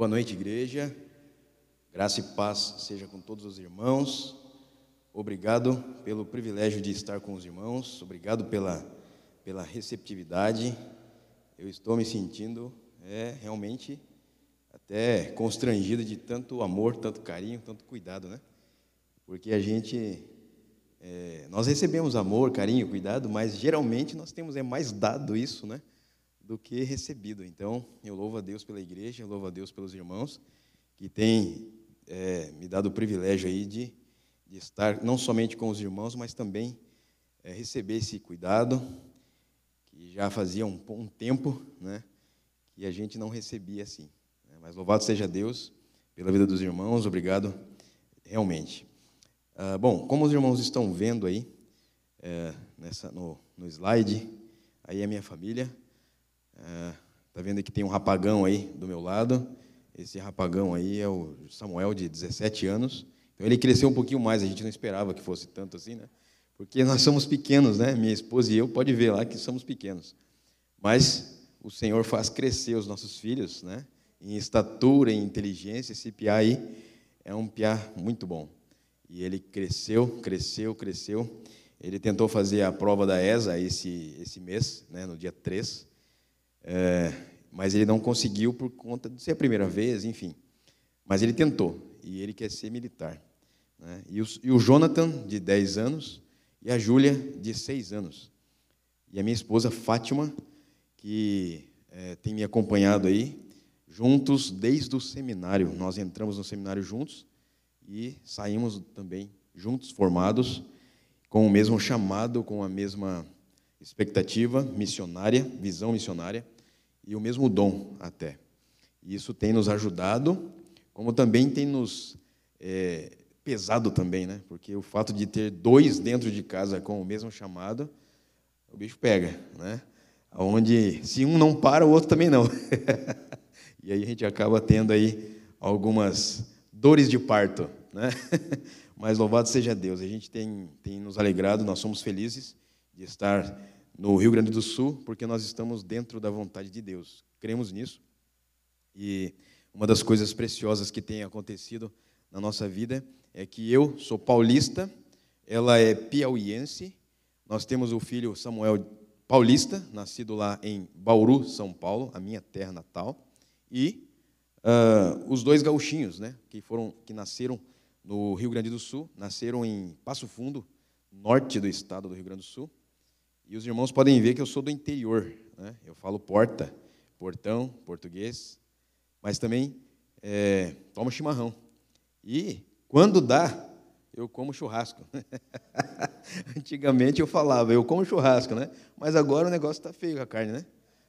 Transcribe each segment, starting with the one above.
Boa noite, igreja. Graça e paz seja com todos os irmãos. Obrigado pelo privilégio de estar com os irmãos. Obrigado pela, pela receptividade. Eu estou me sentindo é, realmente até constrangido de tanto amor, tanto carinho, tanto cuidado, né? Porque a gente, é, nós recebemos amor, carinho, cuidado, mas geralmente nós temos é mais dado isso, né? Do que recebido. Então, eu louvo a Deus pela igreja, eu louvo a Deus pelos irmãos que têm é, me dado o privilégio aí de, de, estar não somente com os irmãos, mas também é, receber esse cuidado que já fazia um, um, tempo, né, que a gente não recebia assim. Né? Mas louvado seja Deus pela vida dos irmãos, obrigado realmente. Ah, bom, como os irmãos estão vendo aí é, nessa no, no slide, aí é a minha família. É, tá vendo que tem um rapagão aí do meu lado. Esse rapagão aí é o Samuel, de 17 anos. Então ele cresceu um pouquinho mais, a gente não esperava que fosse tanto assim, né? Porque nós somos pequenos, né? Minha esposa e eu, pode ver lá que somos pequenos. Mas o Senhor faz crescer os nossos filhos, né? Em estatura, em inteligência. Esse piá aí é um piá muito bom. E ele cresceu, cresceu, cresceu. Ele tentou fazer a prova da ESA esse, esse mês, né, no dia 3. É, mas ele não conseguiu por conta de ser a primeira vez, enfim. Mas ele tentou, e ele quer ser militar. Né? E, o, e o Jonathan, de 10 anos, e a Júlia, de 6 anos. E a minha esposa, Fátima, que é, tem me acompanhado aí, juntos desde o seminário. Nós entramos no seminário juntos e saímos também juntos, formados, com o mesmo chamado, com a mesma expectativa missionária, visão missionária e o mesmo dom até. E isso tem nos ajudado, como também tem nos é, pesado também, né? Porque o fato de ter dois dentro de casa com o mesmo chamado, o bicho pega, né? Onde se um não para, o outro também não. e aí a gente acaba tendo aí algumas dores de parto, né? Mas louvado seja Deus, a gente tem, tem nos alegrado, nós somos felizes de estar no Rio Grande do Sul, porque nós estamos dentro da vontade de Deus. Cremos nisso. E uma das coisas preciosas que tem acontecido na nossa vida é que eu sou paulista, ela é piauiense. Nós temos o filho Samuel paulista, nascido lá em Bauru, São Paulo, a minha terra natal, e uh, os dois gauchinhos, né, que foram, que nasceram no Rio Grande do Sul, nasceram em Passo Fundo, norte do estado do Rio Grande do Sul. E os irmãos podem ver que eu sou do interior. Né? Eu falo porta, portão, português, mas também é, tomo chimarrão. E quando dá, eu como churrasco. Antigamente eu falava, eu como churrasco, né? Mas agora o negócio está feio com a carne, né?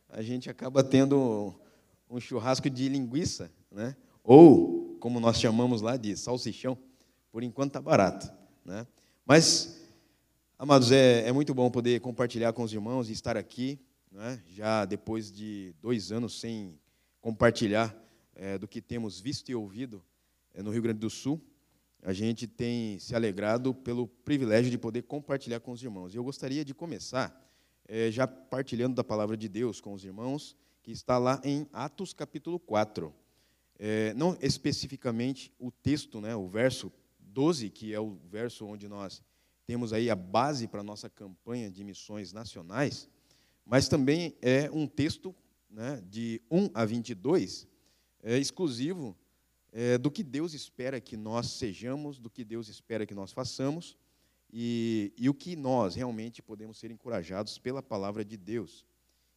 A gente acaba tendo um churrasco de linguiça, né? Ou como nós chamamos lá de salsichão, por enquanto está barato. Né? Mas, amados, é, é muito bom poder compartilhar com os irmãos e estar aqui, né? já depois de dois anos sem compartilhar é, do que temos visto e ouvido é, no Rio Grande do Sul. A gente tem se alegrado pelo privilégio de poder compartilhar com os irmãos. E eu gostaria de começar é, já partilhando da palavra de Deus com os irmãos, que está lá em Atos capítulo 4 é, não especificamente o texto, né, o verso 12, que é o verso onde nós temos aí a base para a nossa campanha de missões nacionais, mas também é um texto né, de 1 a 22, é, exclusivo é, do que Deus espera que nós sejamos, do que Deus espera que nós façamos, e, e o que nós realmente podemos ser encorajados pela palavra de Deus.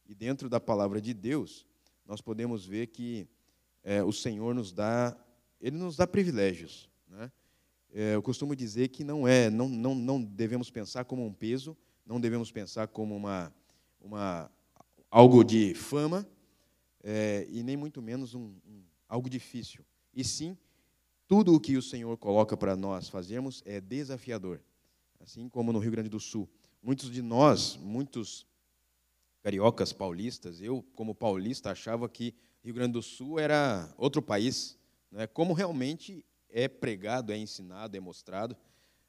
E dentro da palavra de Deus, nós podemos ver que é, o Senhor nos dá, Ele nos dá privilégios. Né? É, eu costumo dizer que não é, não, não, não devemos pensar como um peso, não devemos pensar como uma, uma algo de fama é, e nem muito menos um, um, algo difícil. E sim, tudo o que o Senhor coloca para nós fazermos é desafiador. Assim como no Rio Grande do Sul, muitos de nós, muitos cariocas paulistas, eu como paulista achava que Rio Grande do Sul era outro país, né? como realmente é pregado, é ensinado, é mostrado.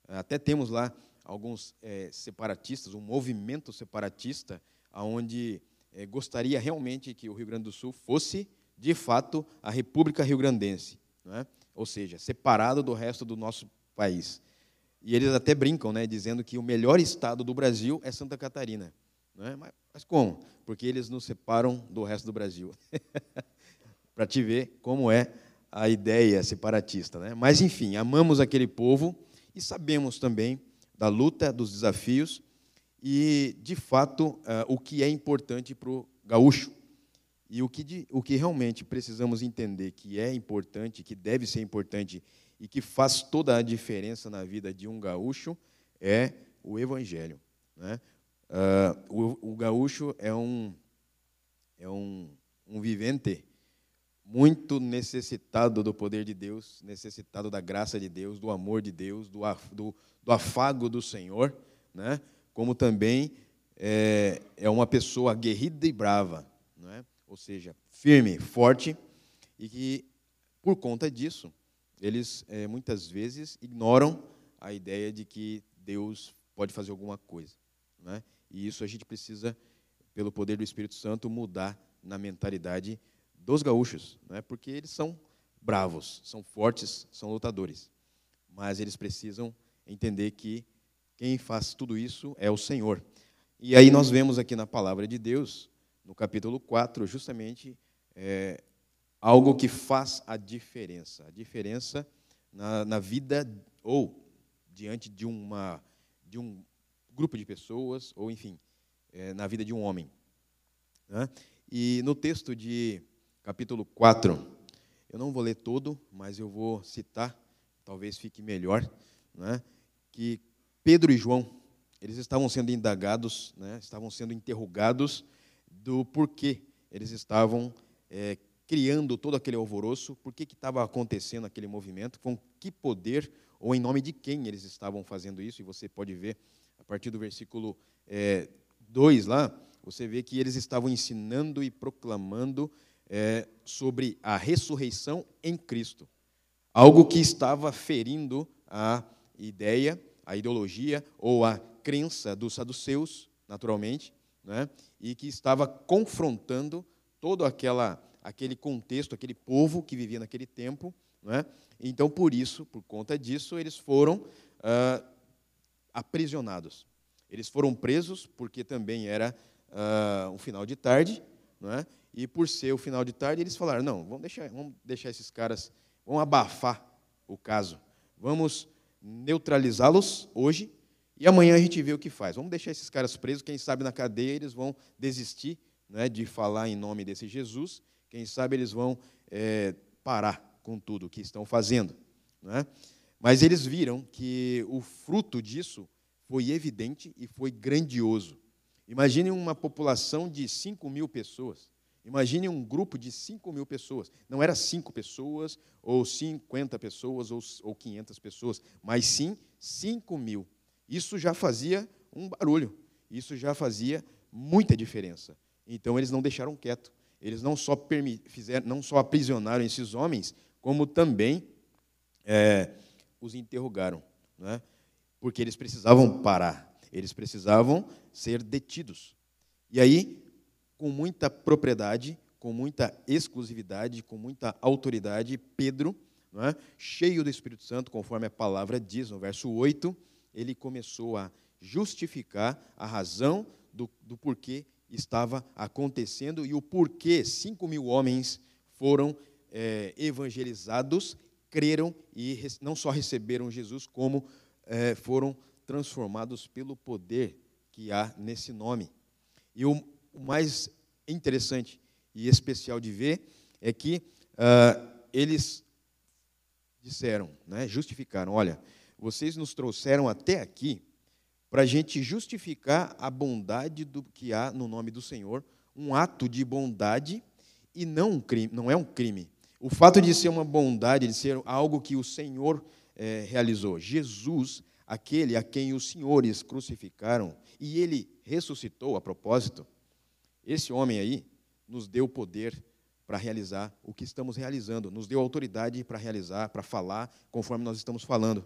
Até temos lá alguns é, separatistas, um movimento separatista, onde é, gostaria realmente que o Rio Grande do Sul fosse de fato, a República Rio Grandense, é? ou seja, separado do resto do nosso país. E eles até brincam, né, dizendo que o melhor estado do Brasil é Santa Catarina. É? Mas, mas como? Porque eles nos separam do resto do Brasil. Para te ver como é a ideia separatista. Né? Mas, enfim, amamos aquele povo e sabemos também da luta, dos desafios e, de fato, uh, o que é importante para o gaúcho. E o que, de, o que realmente precisamos entender que é importante, que deve ser importante e que faz toda a diferença na vida de um gaúcho é o Evangelho. Né? Uh, o, o, gaúcho é um, é um, um vivente muito necessitado do poder de Deus, necessitado da graça de Deus, do amor de Deus, do, do, do afago do Senhor, né? como também é, é uma pessoa aguerrida e brava, não é? ou seja, firme, forte, e que, por conta disso, eles é, muitas vezes ignoram a ideia de que Deus pode fazer alguma coisa. Né? E isso a gente precisa, pelo poder do Espírito Santo, mudar na mentalidade dos gaúchos, né? porque eles são bravos, são fortes, são lutadores. Mas eles precisam entender que quem faz tudo isso é o Senhor. E aí nós vemos aqui na palavra de Deus, no capítulo 4, justamente é, algo que faz a diferença. A diferença na, na vida ou diante de, uma, de um grupo de pessoas, ou enfim, é, na vida de um homem. Né? E no texto de capítulo 4, eu não vou ler todo, mas eu vou citar, talvez fique melhor, né? que Pedro e João, eles estavam sendo indagados, né, estavam sendo interrogados do porquê eles estavam é, criando todo aquele alvoroço, por que estava acontecendo aquele movimento, com que poder ou em nome de quem eles estavam fazendo isso, e você pode ver a partir do versículo 2 é, lá, você vê que eles estavam ensinando e proclamando é, sobre a ressurreição em Cristo, algo que estava ferindo a ideia a ideologia ou a crença dos saduceus, naturalmente, né? e que estava confrontando todo aquela, aquele contexto, aquele povo que vivia naquele tempo. Né? Então, por isso, por conta disso, eles foram ah, aprisionados. Eles foram presos porque também era ah, um final de tarde, né? E por ser o final de tarde, eles falaram: não, vamos deixar, vamos deixar esses caras, vamos abafar o caso, vamos neutralizá-los hoje e amanhã a gente vê o que faz. Vamos deixar esses caras presos, quem sabe na cadeia eles vão desistir né, de falar em nome desse Jesus, quem sabe eles vão é, parar com tudo o que estão fazendo. Né? Mas eles viram que o fruto disso foi evidente e foi grandioso. Imagine uma população de 5 mil pessoas Imagine um grupo de 5 mil pessoas. Não era 5 pessoas, ou 50 pessoas, ou, ou 500 pessoas, mas sim 5 mil. Isso já fazia um barulho. Isso já fazia muita diferença. Então eles não deixaram quieto. Eles não só, fizeram, não só aprisionaram esses homens, como também é, os interrogaram. Né? Porque eles precisavam parar. Eles precisavam ser detidos. E aí com muita propriedade, com muita exclusividade, com muita autoridade, Pedro, é? cheio do Espírito Santo, conforme a palavra diz no verso 8, ele começou a justificar a razão do, do porquê estava acontecendo e o porquê cinco mil homens foram é, evangelizados, creram e não só receberam Jesus, como é, foram transformados pelo poder que há nesse nome. E o, o mais interessante e especial de ver é que uh, eles disseram, né, justificaram: olha, vocês nos trouxeram até aqui para a gente justificar a bondade do que há no nome do Senhor, um ato de bondade e não um crime, não é um crime. O fato de ser uma bondade, de ser algo que o Senhor é, realizou. Jesus, aquele a quem os senhores crucificaram, e ele ressuscitou a propósito, esse homem aí nos deu poder para realizar o que estamos realizando, nos deu autoridade para realizar, para falar conforme nós estamos falando.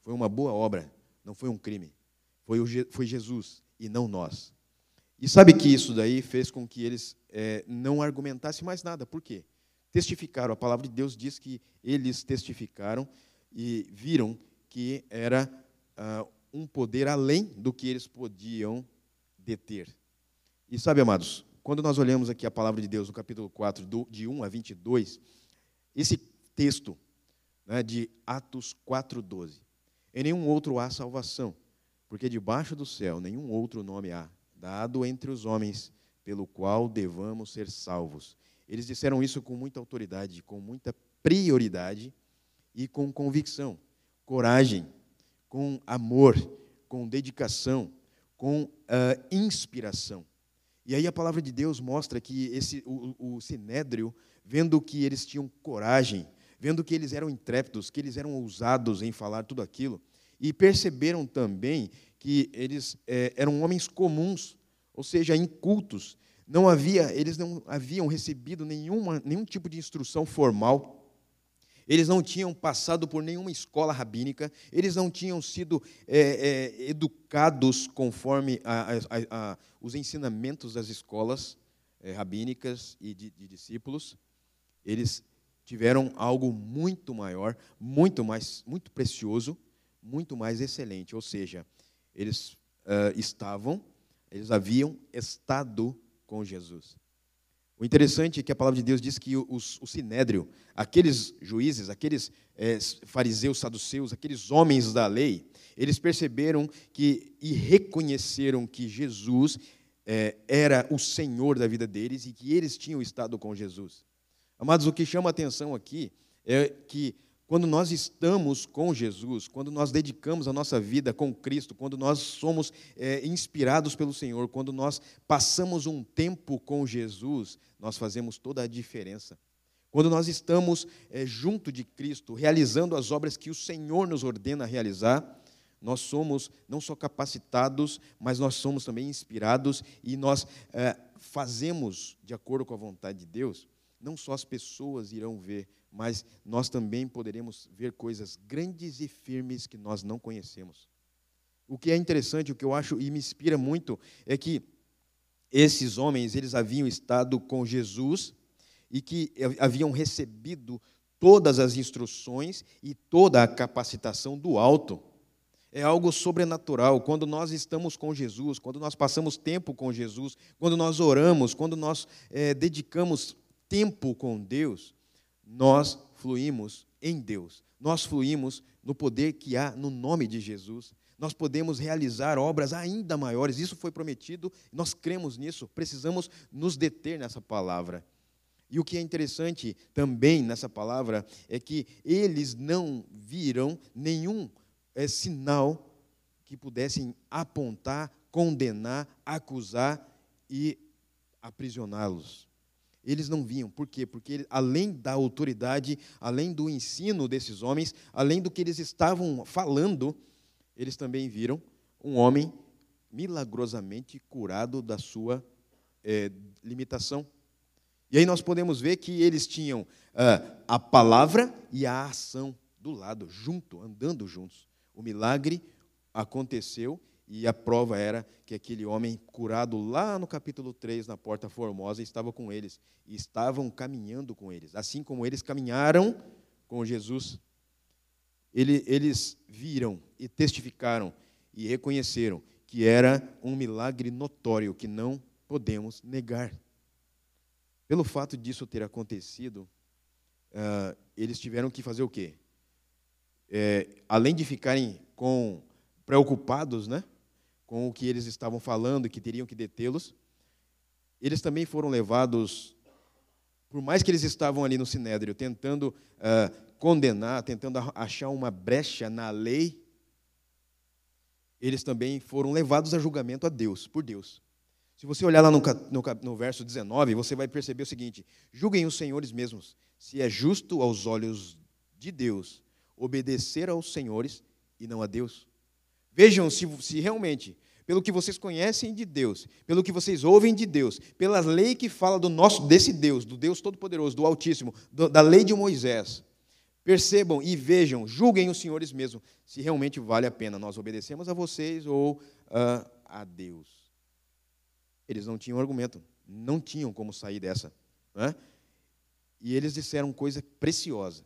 Foi uma boa obra, não foi um crime. Foi, o, foi Jesus e não nós. E sabe que isso daí fez com que eles é, não argumentassem mais nada. Por quê? testificaram. A palavra de Deus diz que eles testificaram e viram que era uh, um poder além do que eles podiam deter. E sabe, amados, quando nós olhamos aqui a palavra de Deus no capítulo 4, do, de 1 a 22, esse texto né, de Atos 4,12, em nenhum outro há salvação, porque debaixo do céu nenhum outro nome há, dado entre os homens, pelo qual devamos ser salvos. Eles disseram isso com muita autoridade, com muita prioridade e com convicção, coragem, com amor, com dedicação, com uh, inspiração. E aí a palavra de Deus mostra que esse, o, o sinédrio, vendo que eles tinham coragem, vendo que eles eram intrépidos, que eles eram ousados em falar tudo aquilo, e perceberam também que eles é, eram homens comuns, ou seja, incultos. Não havia, eles não haviam recebido nenhuma, nenhum tipo de instrução formal eles não tinham passado por nenhuma escola rabínica, eles não tinham sido é, é, educados conforme a, a, a, os ensinamentos das escolas é, rabínicas e de, de, discípulos. Eles tiveram algo muito maior, muito mais, muito precioso, muito mais excelente. Ou seja, eles uh, estavam, eles haviam estado com Jesus. O interessante é que a palavra de Deus diz que os, o sinédrio, aqueles juízes, aqueles é, fariseus, saduceus, aqueles homens da lei, eles perceberam que e reconheceram que Jesus é, era o Senhor da vida deles e que eles tinham estado com Jesus. Amados, o que chama atenção aqui é que quando nós estamos com Jesus, quando nós dedicamos a nossa vida com Cristo, quando nós somos é, inspirados pelo Senhor, quando nós passamos um tempo com Jesus, nós fazemos toda a diferença. Quando nós estamos é, junto de Cristo, realizando as obras que o Senhor nos ordena realizar, nós somos não só capacitados, mas nós somos também inspirados e nós é, fazemos de acordo com a vontade de Deus. Não só as pessoas irão ver mas nós também poderemos ver coisas grandes e firmes que nós não conhecemos. O que é interessante, o que eu acho e me inspira muito, é que esses homens, eles haviam estado com Jesus e que haviam recebido todas as instruções e toda a capacitação do alto. É algo sobrenatural. Quando nós estamos com Jesus, quando nós passamos tempo com Jesus, quando nós oramos, quando nós é, dedicamos tempo com Deus, nós fluímos em Deus, nós fluímos no poder que há no nome de Jesus. Nós podemos realizar obras ainda maiores, isso foi prometido, nós cremos nisso, precisamos nos deter nessa palavra. E o que é interessante também nessa palavra é que eles não viram nenhum é, sinal que pudessem apontar, condenar, acusar e aprisioná-los eles não viam. Por quê? Porque além da autoridade, além do ensino desses homens, além do que eles estavam falando, eles também viram um homem milagrosamente curado da sua é, limitação. E aí nós podemos ver que eles tinham ah, a palavra e a ação do lado, junto, andando juntos. O milagre aconteceu e a prova era que aquele homem curado lá no capítulo 3, na Porta Formosa, estava com eles. E estavam caminhando com eles. Assim como eles caminharam com Jesus. Ele, eles viram e testificaram e reconheceram que era um milagre notório que não podemos negar. Pelo fato disso ter acontecido, uh, eles tiveram que fazer o quê? É, além de ficarem com preocupados, né? Com o que eles estavam falando, que teriam que detê-los. Eles também foram levados, por mais que eles estavam ali no Sinédrio, tentando uh, condenar, tentando achar uma brecha na lei, eles também foram levados a julgamento a Deus, por Deus. Se você olhar lá no, no, no, verso 19, você vai perceber o seguinte: julguem os senhores mesmos, se é justo aos olhos de Deus obedecer aos senhores e não a Deus. Vejam se, se realmente, pelo que vocês conhecem de Deus, pelo que vocês ouvem de Deus, pela lei que fala do nosso desse Deus, do Deus Todo-Poderoso, do Altíssimo, do, da lei de Moisés, percebam e vejam, julguem os senhores mesmo, se realmente vale a pena nós obedecemos a vocês ou uh, a Deus. Eles não tinham argumento, não tinham como sair dessa. Né? E eles disseram coisa preciosa,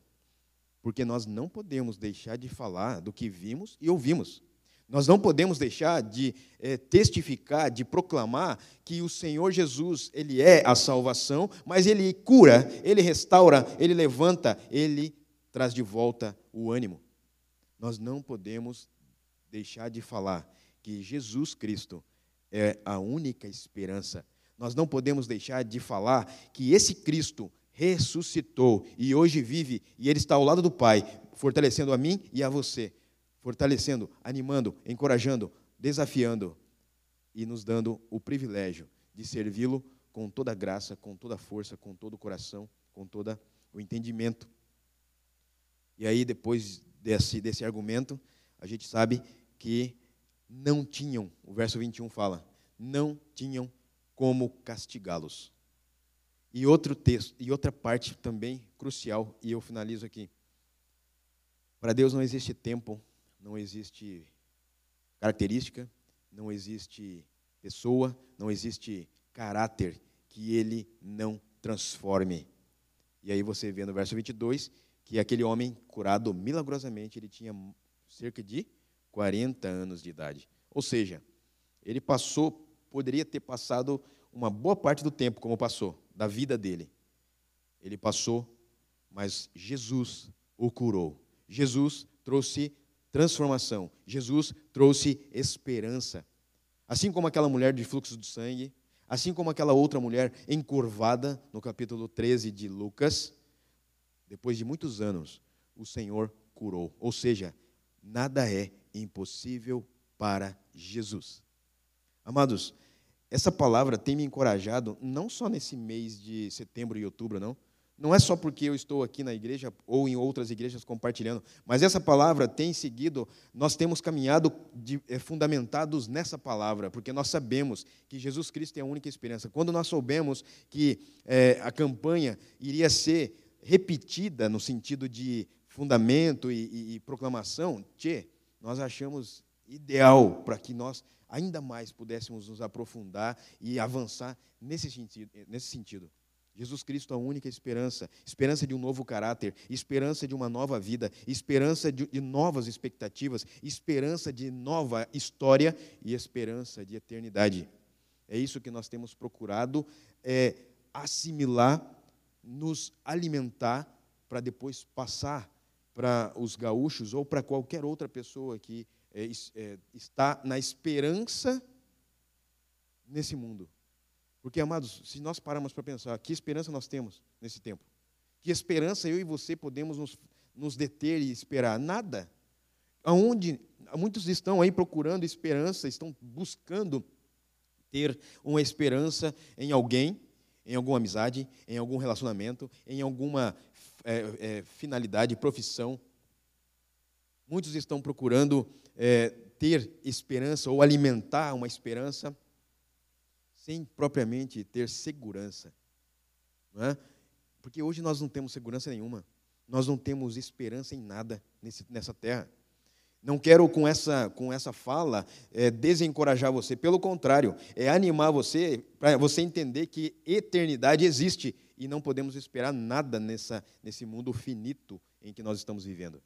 porque nós não podemos deixar de falar do que vimos e ouvimos. Nós não podemos deixar de é, testificar, de proclamar que o Senhor Jesus, Ele é a salvação, mas Ele cura, Ele restaura, Ele levanta, Ele traz de volta o ânimo. Nós não podemos deixar de falar que Jesus Cristo é a única esperança. Nós não podemos deixar de falar que esse Cristo ressuscitou e hoje vive e Ele está ao lado do Pai, fortalecendo a mim e a você fortalecendo, animando, encorajando, desafiando e nos dando o privilégio de servi-lo com toda a graça, com toda a força, com todo o coração, com todo o entendimento. E aí, depois desse, desse argumento, a gente sabe que não tinham, o verso 21 fala, não tinham como castigá-los. E outro texto, e outra parte também crucial, e eu finalizo aqui. Para Deus não existe tempo não existe característica, não existe pessoa, não existe caráter que ele não transforme. E aí você vê no verso 22 que aquele homem curado milagrosamente, ele tinha cerca de 40 anos de idade. Ou seja, ele passou, poderia ter passado uma boa parte do tempo como passou, da vida dele. Ele passou, mas Jesus o curou. Jesus trouxe transformação. Jesus trouxe esperança. Assim como aquela mulher de fluxo de sangue, assim como aquela outra mulher encurvada, no capítulo 13 de Lucas, depois de muitos anos, o Senhor curou. Ou seja, nada é impossível para Jesus. Amados, essa palavra tem me encorajado, não só nesse mês de setembro e outubro, não, não é só porque eu estou aqui na igreja ou em outras igrejas compartilhando, mas essa palavra tem seguido, nós temos caminhado de, é, fundamentados nessa palavra, porque nós sabemos que Jesus Cristo é a única esperança. Quando nós soubemos que é, a campanha iria ser repetida no sentido de fundamento e, e, e proclamação, tchê, nós achamos ideal para que nós ainda mais pudéssemos nos aprofundar e avançar nesse sentido. Nesse sentido. Jesus Cristo é a única esperança, esperança de um novo caráter, esperança de uma nova vida, esperança de, de, novas expectativas, esperança de nova história e esperança de eternidade. É isso que nós temos procurado é, assimilar, nos alimentar, para depois passar para os gaúchos ou para qualquer outra pessoa que é, é, está na esperança nesse mundo. Porque, amados, se nós pararmos para pensar, que esperança nós temos nesse tempo? Que esperança eu e você podemos nos, nos deter e esperar? Nada. Aonde muitos estão aí procurando esperança, estão buscando ter uma esperança em alguém, em alguma amizade, em algum relacionamento, em alguma é, é, finalidade, profissão. Muitos estão procurando é, ter esperança ou alimentar uma esperança sem propriamente ter segurança. É? Porque hoje nós não temos segurança nenhuma. Nós não temos esperança em nada nesse, nessa terra. Não quero com essa, com essa fala é, desencorajar você, pelo contrário, é animar você para você entender que eternidade existe e não podemos esperar nada nessa, nesse mundo finito em que nós estamos vivendo.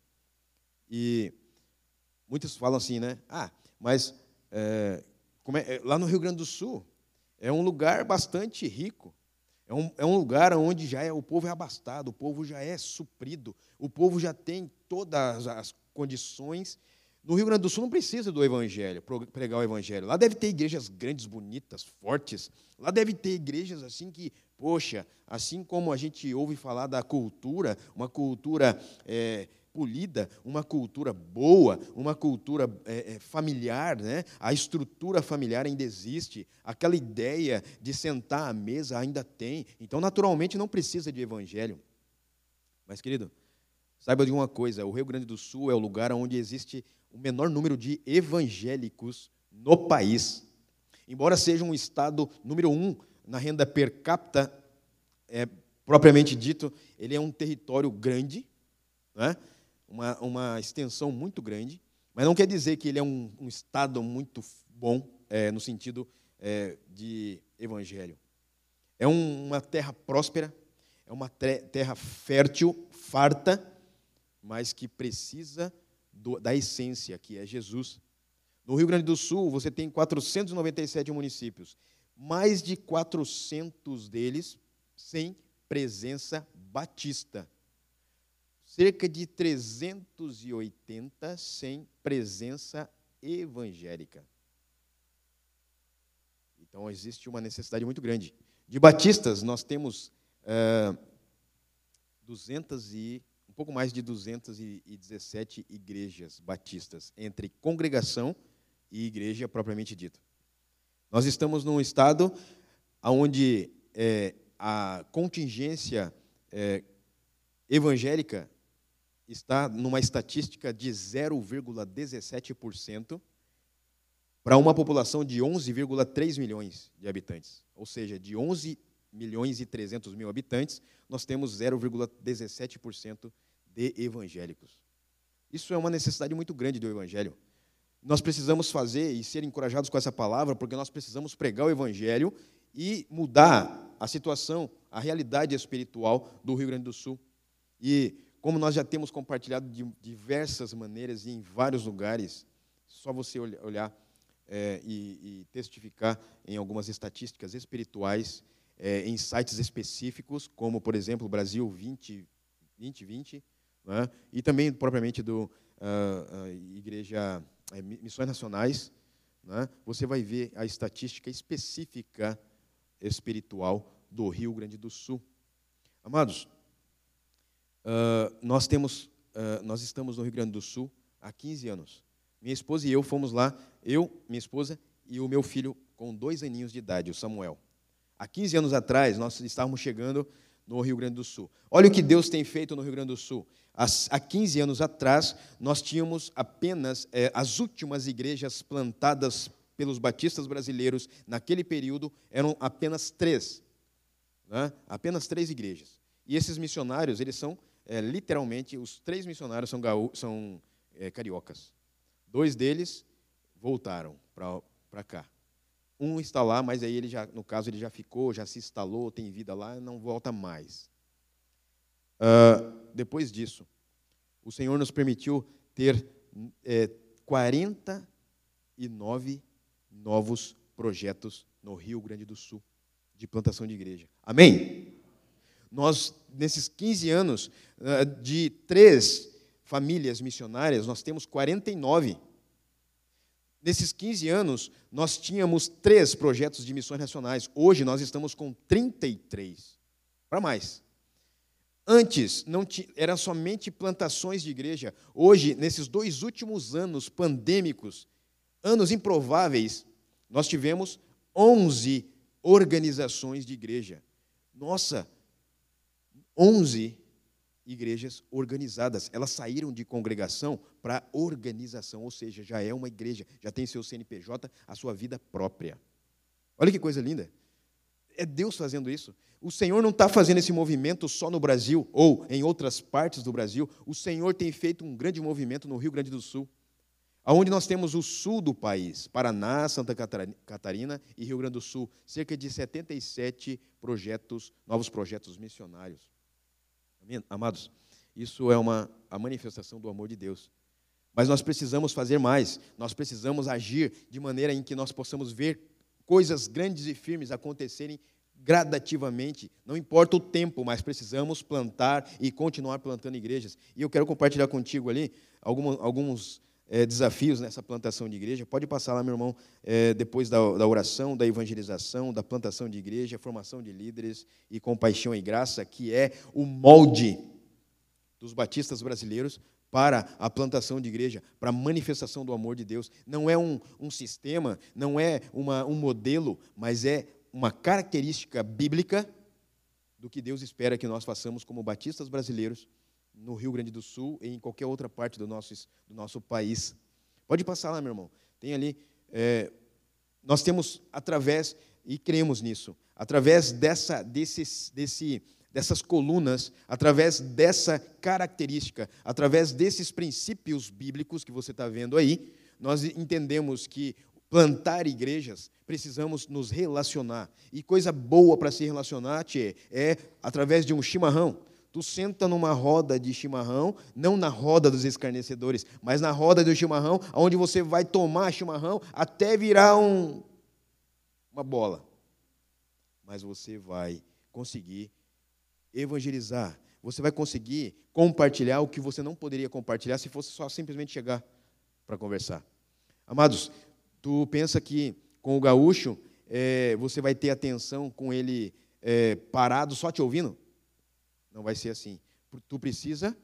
E muitos falam assim, né? Ah, mas é, é, lá no Rio Grande do Sul, é um lugar bastante rico. É um, é um lugar onde já é, o povo é abastado, o povo já é suprido, o povo já tem todas as condições. No Rio Grande do Sul não precisa do evangelho, pregar o evangelho. Lá deve ter igrejas grandes, bonitas, fortes. Lá deve ter igrejas assim que, poxa, assim como a gente ouve falar da cultura, uma cultura é, polida, uma cultura boa, uma cultura é, é, familiar, né? a estrutura familiar ainda existe, aquela ideia de sentar à mesa ainda tem. Então, naturalmente, não precisa de evangelho. Mas, querido, saiba de uma coisa: o Rio Grande do Sul é o lugar onde existe o menor número de evangélicos no país. Embora seja um estado número um na renda per capita, é, propriamente dito, ele é um território grande, né? Uma, uma extensão muito grande, mas não quer dizer que ele é um, um estado muito bom é, no sentido é, de evangelho. É um, uma terra próspera, é uma terra fértil, farta, mas que precisa do, da essência, que é Jesus. No Rio Grande do Sul, você tem 497 municípios, mais de 400 deles sem presença batista. Cerca de 380 sem presença evangélica. Então, existe uma necessidade muito grande. De batistas, nós temos é, 200 e, um pouco mais de 217 igrejas batistas, entre congregação e igreja propriamente dita. Nós estamos num estado onde é, a contingência é, evangélica está numa estatística de 0,17% para uma população de 11,3 milhões de habitantes. Ou seja, de 11 milhões e 300 mil habitantes, nós temos 0,17% de evangélicos. Isso é uma necessidade muito grande do evangelho. Nós precisamos fazer e ser encorajados com essa palavra, porque nós precisamos pregar o evangelho e mudar a situação, a realidade espiritual do Rio Grande do Sul. E como nós já temos compartilhado de diversas maneiras e em vários lugares, só você olhar é, e, e, testificar em algumas estatísticas espirituais, é, em sites específicos, como, por exemplo, Brasil 20, 2020, né? e também propriamente do uh, uh, Igreja é, Missões Nacionais, né? você vai ver a estatística específica espiritual do Rio Grande do Sul. Amados, uh, nós temos, nós estamos no Rio Grande do Sul há 15 anos. Minha esposa e eu fomos lá, eu, minha esposa e o meu filho com dois aninhos de idade, o Samuel. Há 15 anos atrás, nós estávamos chegando no Rio Grande do Sul. Olha o que Deus tem feito no Rio Grande do Sul. Há 15 anos atrás, nós tínhamos apenas é, as últimas igrejas plantadas pelos batistas brasileiros naquele período eram apenas três, né? apenas três igrejas. E esses missionários, eles são é, literalmente os três missionários são, gaú são é, cariocas. Dois deles voltaram para cá. Um está lá, mas aí ele já, no caso, ele já ficou, já se instalou, tem vida lá, não volta mais. Uh, depois disso, o Senhor nos permitiu ter é, 49 novos projetos no Rio Grande do Sul de plantação de igreja. Amém? Nós, nesses 15 anos, ah, de três famílias missionárias, nós temos 49 Nesses 15 anos, nós tínhamos três projetos de missões nacionais. Hoje, nós estamos com 33. Para mais. Antes, não eram somente plantações de igreja. Hoje, nesses dois últimos anos pandêmicos, anos improváveis, nós tivemos 11 organizações de igreja. Nossa, 11 igrejas organizadas. Elas saíram de congregação para organização, ou seja, já é uma igreja, já tem seu CNPJ, a sua vida própria. Olha que coisa linda. É Deus fazendo isso. O Senhor não está fazendo esse movimento só no Brasil ou em outras partes do Brasil. O Senhor tem feito um grande movimento no Rio Grande do Sul, aonde nós temos o sul do país, Paraná, Santa Catarina e Rio Grande do Sul, cerca de 77 projetos, novos projetos missionários. Amados, isso é uma a manifestação do amor de Deus. Mas nós precisamos fazer mais, nós precisamos agir de maneira em que nós possamos ver coisas grandes e firmes acontecerem gradativamente, não importa o tempo, mas precisamos plantar e continuar plantando igrejas. E eu quero compartilhar contigo ali alguns, alguns é, desafios nessa plantação de igreja. Pode passar lá, meu irmão, é, depois da, da, oração, da evangelização, da plantação de igreja, formação de líderes e compaixão e graça, que é o molde dos batistas brasileiros para a plantação de igreja, para a manifestação do amor de Deus. Não é um, um sistema, não é uma, um modelo, mas é uma característica bíblica do que Deus espera que nós façamos como batistas brasileiros no Rio Grande do Sul e em qualquer outra parte do nosso, do nosso país. Pode passar lá, meu irmão. Tem ali. É, nós temos, através, e cremos nisso, através dessa, desse, desse, dessas colunas, através dessa característica, através desses princípios bíblicos que você está vendo aí, nós entendemos que plantar igrejas, precisamos nos relacionar. E coisa boa para se relacionar, tchê, é através de um chimarrão. Tu senta numa roda de chimarrão, não na roda dos escarnecedores, mas na roda do chimarrão, onde você vai tomar chimarrão até virar um, uma bola. Mas você vai conseguir evangelizar, você vai conseguir compartilhar o que você não poderia compartilhar se fosse só simplesmente chegar para conversar. Amados, tu pensa que com o gaúcho é, você vai ter atenção com ele é, parado só te ouvindo? Não vai ser assim. Tu precisa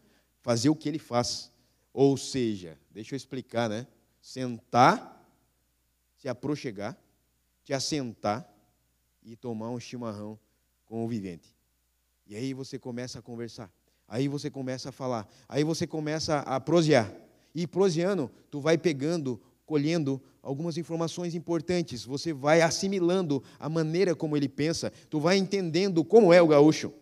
fazer o que ele faz. Ou seja, deixa eu explicar, né? Sentar, se aproxegar, te assentar e tomar um chimarrão com o vivente. E aí você começa a conversar. Aí você começa a falar. Aí você começa a prosear. E proseando, tu vai pegando, colhendo algumas informações importantes. Você vai assimilando a maneira como ele pensa. Tu vai entendendo como é o gaúcho.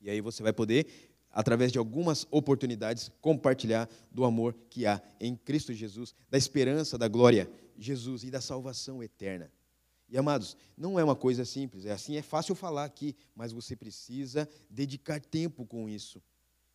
E aí você vai poder, através de algumas oportunidades, compartilhar do amor que há em Cristo Jesus, da esperança, da glória, Jesus e da salvação eterna. E amados, não é uma coisa simples, é assim, é fácil falar aqui, mas você precisa dedicar tempo com isso.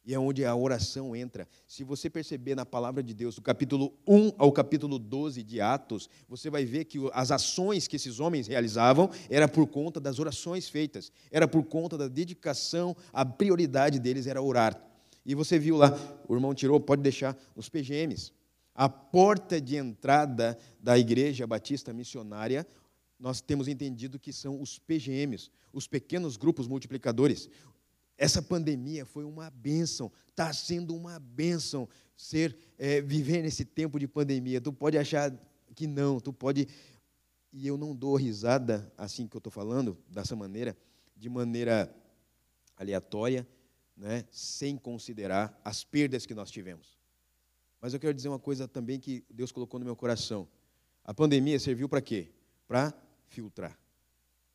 E é onde a oração entra. Se você perceber na palavra de Deus, do capítulo 1 ao capítulo 12 de Atos, você vai ver que as ações que esses homens realizavam era por conta das orações feitas, era por conta da dedicação, a prioridade deles era orar. E você viu lá, o irmão tirou, pode deixar nos PGMs. A porta de entrada da Igreja Batista Missionária nós temos entendido que são os PGMs, os pequenos grupos multiplicadores. Essa pandemia foi uma bênção, está sendo uma bênção ser é, viver nesse tempo de pandemia. Tu pode achar que não, tu pode e eu não dou risada assim que eu estou falando dessa maneira, de maneira aleatória, né, sem considerar as perdas que nós tivemos. Mas eu quero dizer uma coisa também que Deus colocou no meu coração. A pandemia serviu para quê? Para filtrar.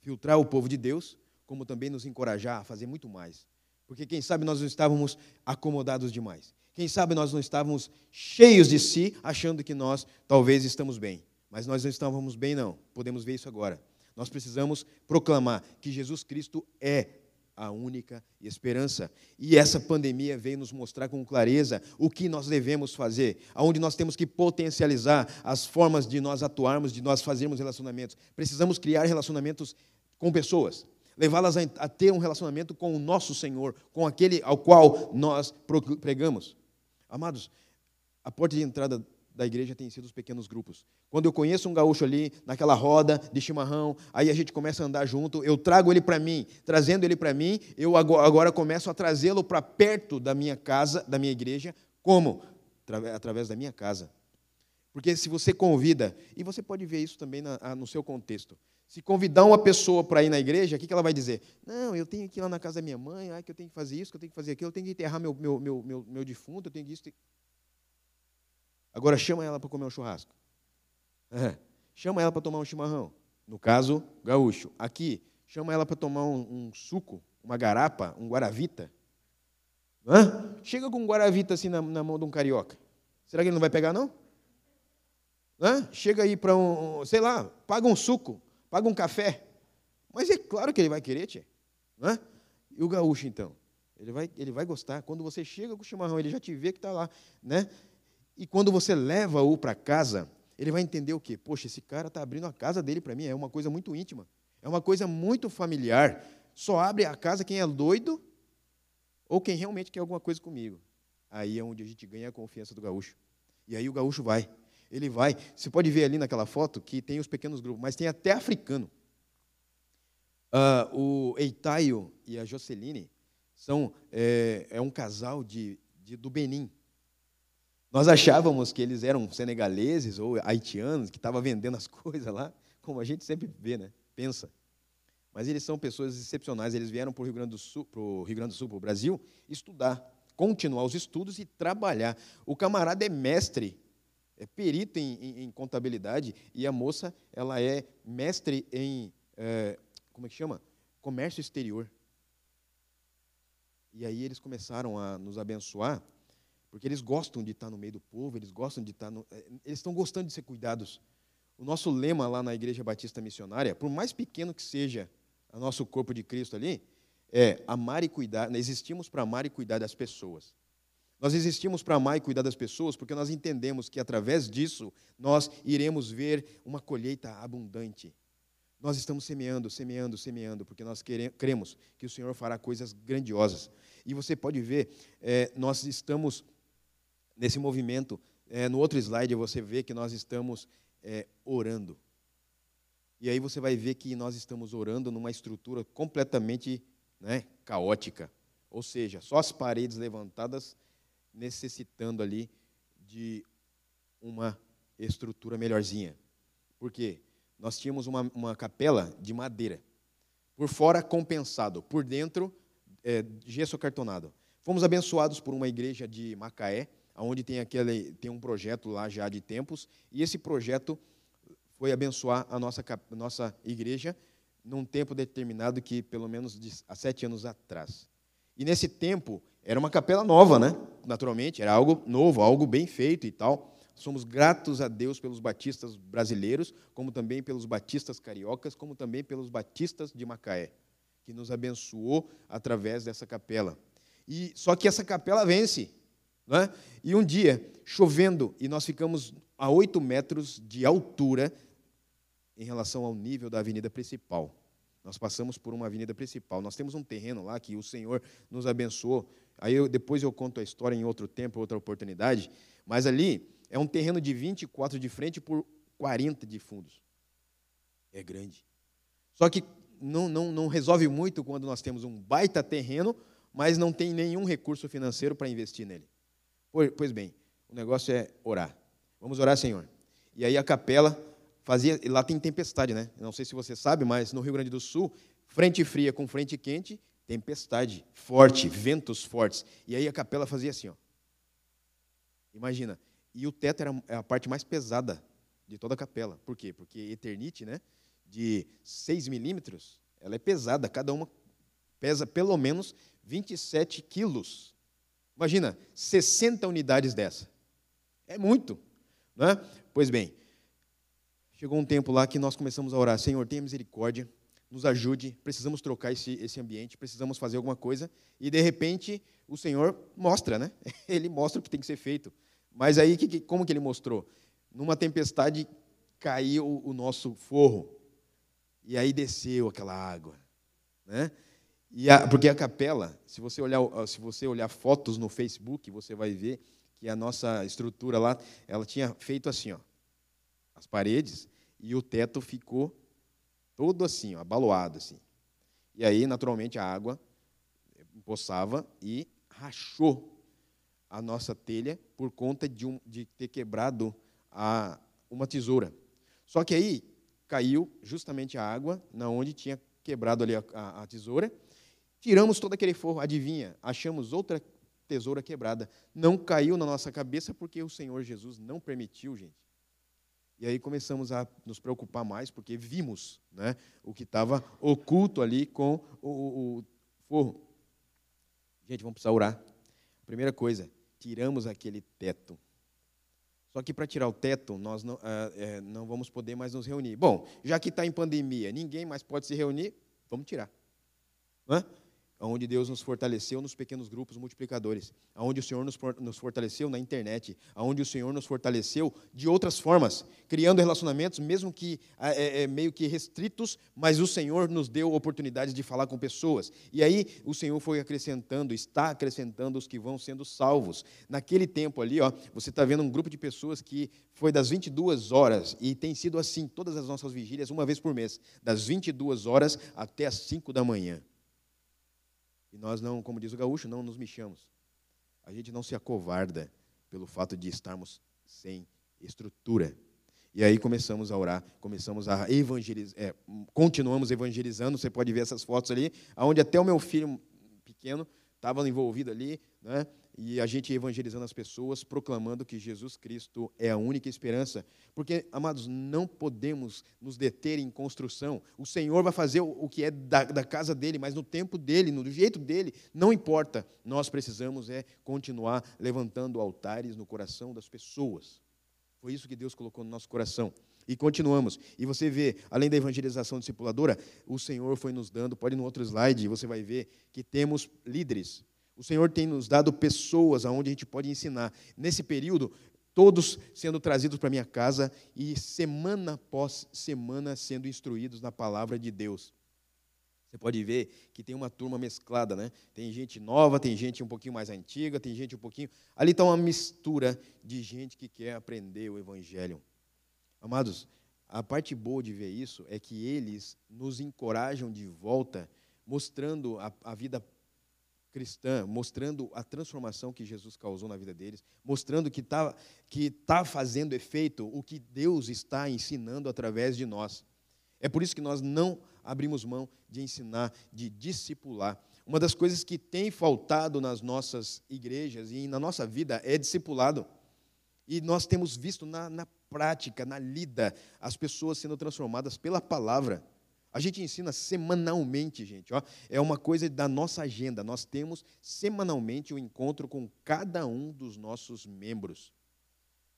Filtrar o povo de Deus, como também nos encorajar a fazer muito mais. Porque quem sabe nós não estávamos acomodados demais. Quem sabe nós não estávamos cheios de si, achando que nós talvez estamos bem. Mas nós não estávamos bem, não. Podemos ver isso agora. Nós precisamos proclamar que Jesus Cristo é a única esperança. E essa pandemia veio nos mostrar com clareza o que nós devemos fazer, aonde nós temos que potencializar as formas de nós atuarmos, de nós fazermos relacionamentos. Precisamos criar relacionamentos com pessoas, levá-las a ter um relacionamento com o nosso Senhor, com aquele ao qual nós pregamos. Amados, a porta de entrada da igreja tem sido os pequenos grupos. Quando eu conheço um gaúcho ali, naquela roda de chimarrão, aí a gente começa a andar junto, eu trago ele para mim, trazendo ele para mim, eu agora começo a trazê-lo para perto da minha casa, da minha igreja, como? Através da minha casa. Porque se você convida, e você pode ver isso também no seu contexto, se convidar uma pessoa para ir na igreja, o que ela vai dizer? Não, eu tenho que ir lá na casa da minha mãe, ah, que eu tenho que fazer isso, que eu tenho que fazer aquilo, eu tenho que enterrar meu, meu, meu, meu, meu defunto, eu tenho que isso. Agora chama ela para comer um churrasco. Chama ela para tomar um chimarrão. No caso, gaúcho. Aqui, chama ela para tomar um, um, suco, uma garapa, um guaravita. Hã? Chega com um guaravita assim na, na, mão de um carioca. Será que ele não vai pegar, não? Hã? Chega aí para um, sei lá, paga um suco, paga um café. Mas é claro que ele vai querer, tia. Hã? E o gaúcho, então? Ele vai, ele vai gostar. Quando você chega com o chimarrão, ele já te vê que está lá. Né? E quando você leva-o para casa, ele vai entender o quê? Poxa, esse cara está abrindo a casa dele para mim, é uma coisa muito íntima, é uma coisa muito familiar. Só abre a casa quem é doido ou quem realmente quer alguma coisa comigo. Aí é onde a gente ganha a confiança do gaúcho. E aí o gaúcho vai. Ele vai. Você pode ver ali naquela foto que tem os pequenos grupos, mas tem até africano. Uh, o Eitaio e a Joceline são é, é um casal de, de, do Benin. Nós achávamos que eles eram senegaleses ou haitianos, que estavam vendendo as coisas lá, como a gente sempre vê, né? pensa. Mas eles são pessoas excepcionais, eles vieram para o Rio Grande do Sul, para o Rio Grande do Sul, para o Brasil, estudar, continuar os estudos e trabalhar. O camarada é mestre, é perito em, em, em contabilidade, e a moça ela é mestre em, é, como é que chama? Comércio exterior. E aí eles começaram a nos abençoar, porque eles gostam de estar no meio do povo, eles gostam de estar no, eh, eles estão gostando de ser cuidados. o nosso lema lá na Igreja Batista Missionária, por mais pequeno que seja o nosso corpo de Cristo ali, é amar e cuidar, existimos para amar e cuidar das pessoas. Nós existimos para amar e cuidar das pessoas porque nós entendemos que através disso nós iremos ver uma colheita abundante. Nós estamos semeando, semeando, semeando, porque nós cremos que o Senhor fará coisas grandiosas. E você pode ver, é, nós estamos nesse movimento. É, no outro slide você vê que nós estamos é, orando. E aí você vai ver que nós estamos orando numa estrutura completamente né, caótica. Ou seja, só as paredes levantadas necessitando ali de uma estrutura melhorzinha. Por quê? Nós tínhamos uma, uma capela de madeira. Por fora, compensado. Por dentro, é, gesso cartonado. Fomos abençoados por uma igreja de Macaé, onde tem, aquele, tem um projeto lá já de tempos, e esse projeto foi abençoar a nossa, a nossa igreja num tempo determinado que, pelo menos de, há sete anos atrás. E nesse tempo, era uma capela nova, né? Naturalmente, era algo novo, algo bem feito e tal. Somos gratos a Deus pelos batistas brasileiros, como também pelos batistas cariocas, como também pelos batistas de Macaé, que nos abençoou através dessa capela. E só que essa capela vence, né? E um dia chovendo e nós ficamos a oito metros de altura em relação ao nível da avenida principal. Nós passamos por uma avenida principal. Nós temos um terreno lá que o Senhor nos abençoou. Aí eu, depois eu conto a história em outro tempo, outra oportunidade. Mas ali é um terreno de 24 de frente por 40 de fundos. É grande. Só que não, não, não resolve muito quando nós temos um baita terreno, mas não tem nenhum recurso financeiro para investir nele. Pois bem, o negócio é orar. Vamos orar, Senhor. E aí a capela fazia, lá tem tempestade, né? Não sei se você sabe, mas no Rio Grande do Sul, frente fria com frente quente, tempestade forte, ventos fortes. E aí a capela fazia assim, ó. Imagina. E o teto era a parte mais pesada de toda a capela. Por quê? Porque Eternite, né, de 6 milímetros, ela é pesada. Cada uma pesa pelo menos 27 quilos. Imagina, 60 unidades dessa. É muito. Né? Pois bem, Chegou um tempo lá que nós começamos a orar: Senhor, tenha misericórdia, nos ajude, precisamos trocar esse, esse ambiente, precisamos fazer alguma coisa. E de repente o Senhor mostra, né? Ele mostra o que tem que ser feito. Mas aí, que, como que ele mostrou? Numa tempestade caiu o nosso forro. E aí desceu aquela água. Né? E a, porque a capela, se você, olhar, se você olhar fotos no Facebook, você vai ver que a nossa estrutura lá, ela tinha feito assim, ó as paredes, e o teto ficou todo assim, ó, abaloado assim. E aí, naturalmente, a água empoçava e rachou a nossa telha por conta de, um, de ter quebrado a, uma tesoura. Só que aí caiu justamente a água na onde tinha quebrado ali a, a, a tesoura. Tiramos todo aquele forro, adivinha? Achamos outra tesoura quebrada. Não caiu na nossa cabeça porque o Senhor Jesus não permitiu, gente. E aí começamos a nos preocupar mais, porque vimos né, o que estava oculto ali com o, o, o, forro. Gente, vamos precisar orar. Primeira coisa, tiramos aquele teto. Só que para tirar o teto, nós não, é, não vamos poder mais nos reunir. Bom, já que está em pandemia, ninguém mais pode se reunir, vamos tirar. É? Onde Deus nos fortaleceu nos pequenos grupos multiplicadores, onde o Senhor nos fortaleceu na internet, onde o Senhor nos fortaleceu de outras formas, criando relacionamentos, mesmo que é, é, meio que restritos, mas o Senhor nos deu oportunidades de falar com pessoas. E aí o Senhor foi acrescentando, está acrescentando os que vão sendo salvos. Naquele tempo ali, ó, você está vendo um grupo de pessoas que foi das 22 horas, e tem sido assim todas as nossas vigílias, uma vez por mês, das 22 horas até as 5 da manhã. E nós não, como diz o gaúcho, não nos mexamos. A gente não se acovarda pelo fato de estarmos sem estrutura. E aí começamos a orar, começamos a evangelizar, é, continuamos evangelizando. Você pode ver essas fotos ali, onde até o meu filho pequeno estava envolvido ali, né? E a gente evangelizando as pessoas, proclamando que Jesus Cristo é a única esperança. Porque, amados, não podemos nos deter em construção. O Senhor vai fazer o que é da, da casa dele, mas no tempo dele, no jeito dele, não importa. Nós precisamos é continuar levantando altares no coração das pessoas. Foi isso que Deus colocou no nosso coração. E continuamos. E você vê, além da evangelização discipuladora, o Senhor foi nos dando, pode ir no outro slide, você vai ver que temos líderes. O Senhor tem nos dado pessoas aonde a gente pode ensinar. Nesse período, todos sendo trazidos para minha casa e semana após semana sendo instruídos na palavra de Deus. Você pode ver que tem uma turma mesclada, né? Tem gente nova, tem gente um pouquinho mais antiga, tem gente um pouquinho. Ali está uma mistura de gente que quer aprender o Evangelho. Amados, a parte boa de ver isso é que eles nos encorajam de volta, mostrando a, a vida cristã, mostrando a transformação que Jesus causou na vida deles, mostrando que está que tá fazendo efeito o que Deus está ensinando através de nós. É por isso que nós não abrimos mão de ensinar, de discipular. Uma das coisas que tem faltado nas nossas igrejas e na nossa vida é discipulado. E nós temos visto na, na prática, na lida, as pessoas sendo transformadas pela palavra. A gente ensina semanalmente, gente. Ó, é uma coisa da nossa agenda. Nós temos semanalmente o um encontro com cada um dos nossos membros.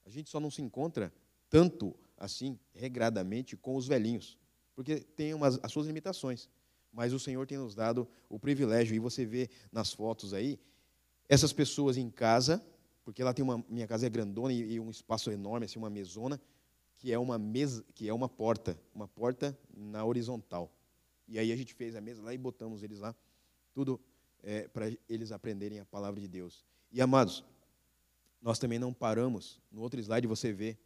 A gente só não se encontra tanto assim, regradamente, com os velhinhos porque tem umas, as suas limitações. Mas o Senhor tem nos dado o privilégio, e você vê nas fotos aí, essas pessoas em casa, porque lá tem uma, minha casa é grandona e, e um espaço enorme, assim, uma mesona, que é uma mesa, que é uma porta, uma porta na horizontal. E aí a gente fez a mesa lá e botamos eles lá, tudo é, para eles aprenderem a palavra de Deus. E amados, nós também não paramos. No outro slide você vê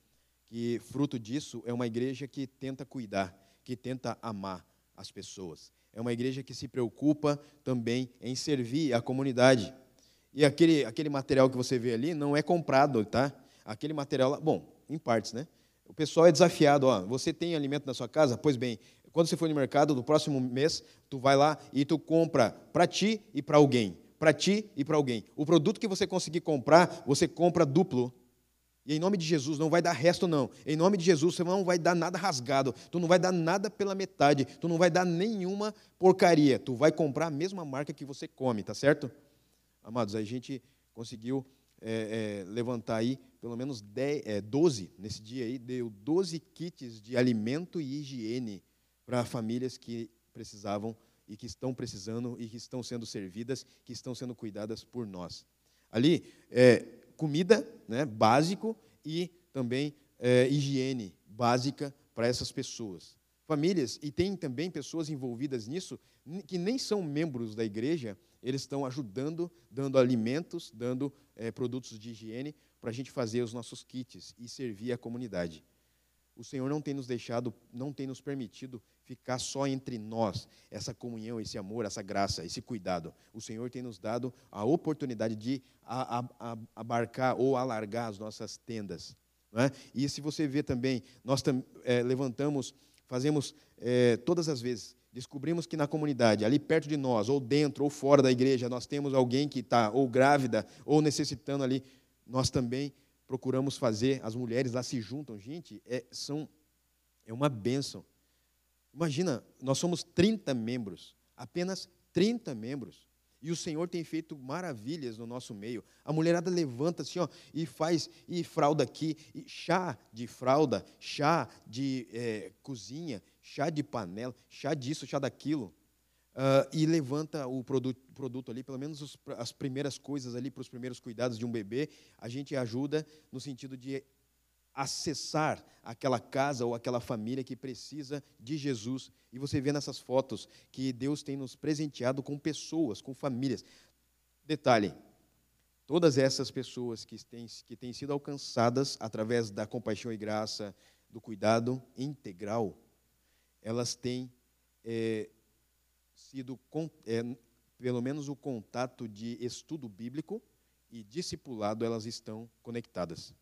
que fruto disso é uma igreja que tenta cuidar que tenta amar as pessoas. É uma igreja que se preocupa também em servir a comunidade. E aquele, aquele material que você vê ali não é comprado, tá? Aquele material, bom, em partes, né? O pessoal é desafiado, ó, você tem alimento na sua casa? Pois bem, quando você for no mercado, no próximo mês, tu vai lá e tu compra para ti e para alguém. Para ti e para alguém. O produto que você conseguir comprar, você compra duplo. E em nome de Jesus, não vai dar resto, não. Em nome de Jesus, você não vai dar nada rasgado. Tu não vai dar nada pela metade. Tu não vai dar nenhuma porcaria. Tu vai comprar a mesma marca que você come, tá certo? Amados, a gente conseguiu é, é, levantar aí pelo menos 10, é, 12, nesse dia aí, deu 12 kits de alimento e higiene para famílias que precisavam e que estão precisando e que estão sendo servidas, que estão sendo cuidadas por nós. Ali, é, comida né, básico e também é, higiene básica para essas pessoas. Famílias, e tem também pessoas envolvidas nisso, que nem são membros da igreja, eles estão ajudando, dando alimentos, dando é, produtos de higiene para a gente fazer os nossos kits e servir a comunidade. O Senhor não tem nos deixado, não tem nos permitido ficar só entre nós, essa comunhão, esse amor, essa graça, esse cuidado. O Senhor tem nos dado a oportunidade de abarcar ou alargar as nossas tendas. É? E se você vê também, nós é, levantamos, fazemos é, todas as vezes, descobrimos que na comunidade, ali perto de nós, ou dentro ou fora da igreja, nós temos alguém que está ou grávida ou necessitando ali, nós também procuramos fazer, as mulheres lá se juntam, gente, é, são, é uma bênção. Imagina, nós somos 30 membros, apenas 30 membros. E o Senhor tem feito maravilhas no nosso meio. A mulherada levanta assim, ó, e faz, e fralda aqui, e chá de fralda, chá de é, cozinha, chá de panela, chá disso, chá daquilo. Uh, e levanta o produto, produto ali, pelo menos os, as primeiras coisas ali para os primeiros cuidados de um bebê, a gente ajuda no sentido de acessar aquela casa ou aquela família que precisa de Jesus. E você vê nessas fotos que Deus tem nos presenteado com pessoas, com famílias. Detalhe: todas essas pessoas que têm, que têm sido alcançadas através da compaixão e graça, do cuidado integral, elas têm é, sido, é, pelo menos o contato de estudo bíblico e discipulado, elas estão conectadas.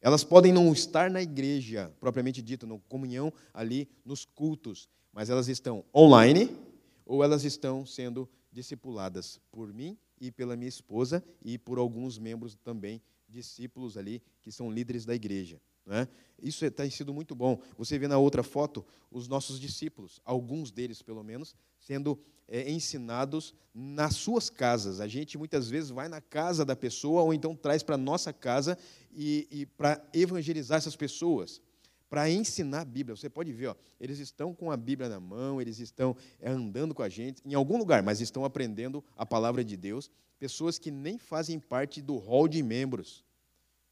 Elas podem não estar na igreja, propriamente dita, na comunhão ali nos cultos, mas elas estão online ou elas estão sendo discipuladas por mim e pela minha esposa e por alguns membros também, discípulos ali, que são líderes da igreja. Né? Isso é, tem sido muito bom. Você vê na outra foto os nossos discípulos, alguns deles pelo menos, sendo é, ensinados nas suas casas. A gente muitas vezes vai na casa da pessoa ou então traz para a nossa casa e, e para evangelizar essas pessoas. para ensinar a Bíblia. Você pode ver, ó, eles estão com a Bíblia na mão, eles estão é, andando com a gente em algum lugar, mas estão aprendendo a palavra de Deus. Pessoas que nem fazem parte do hall de membros,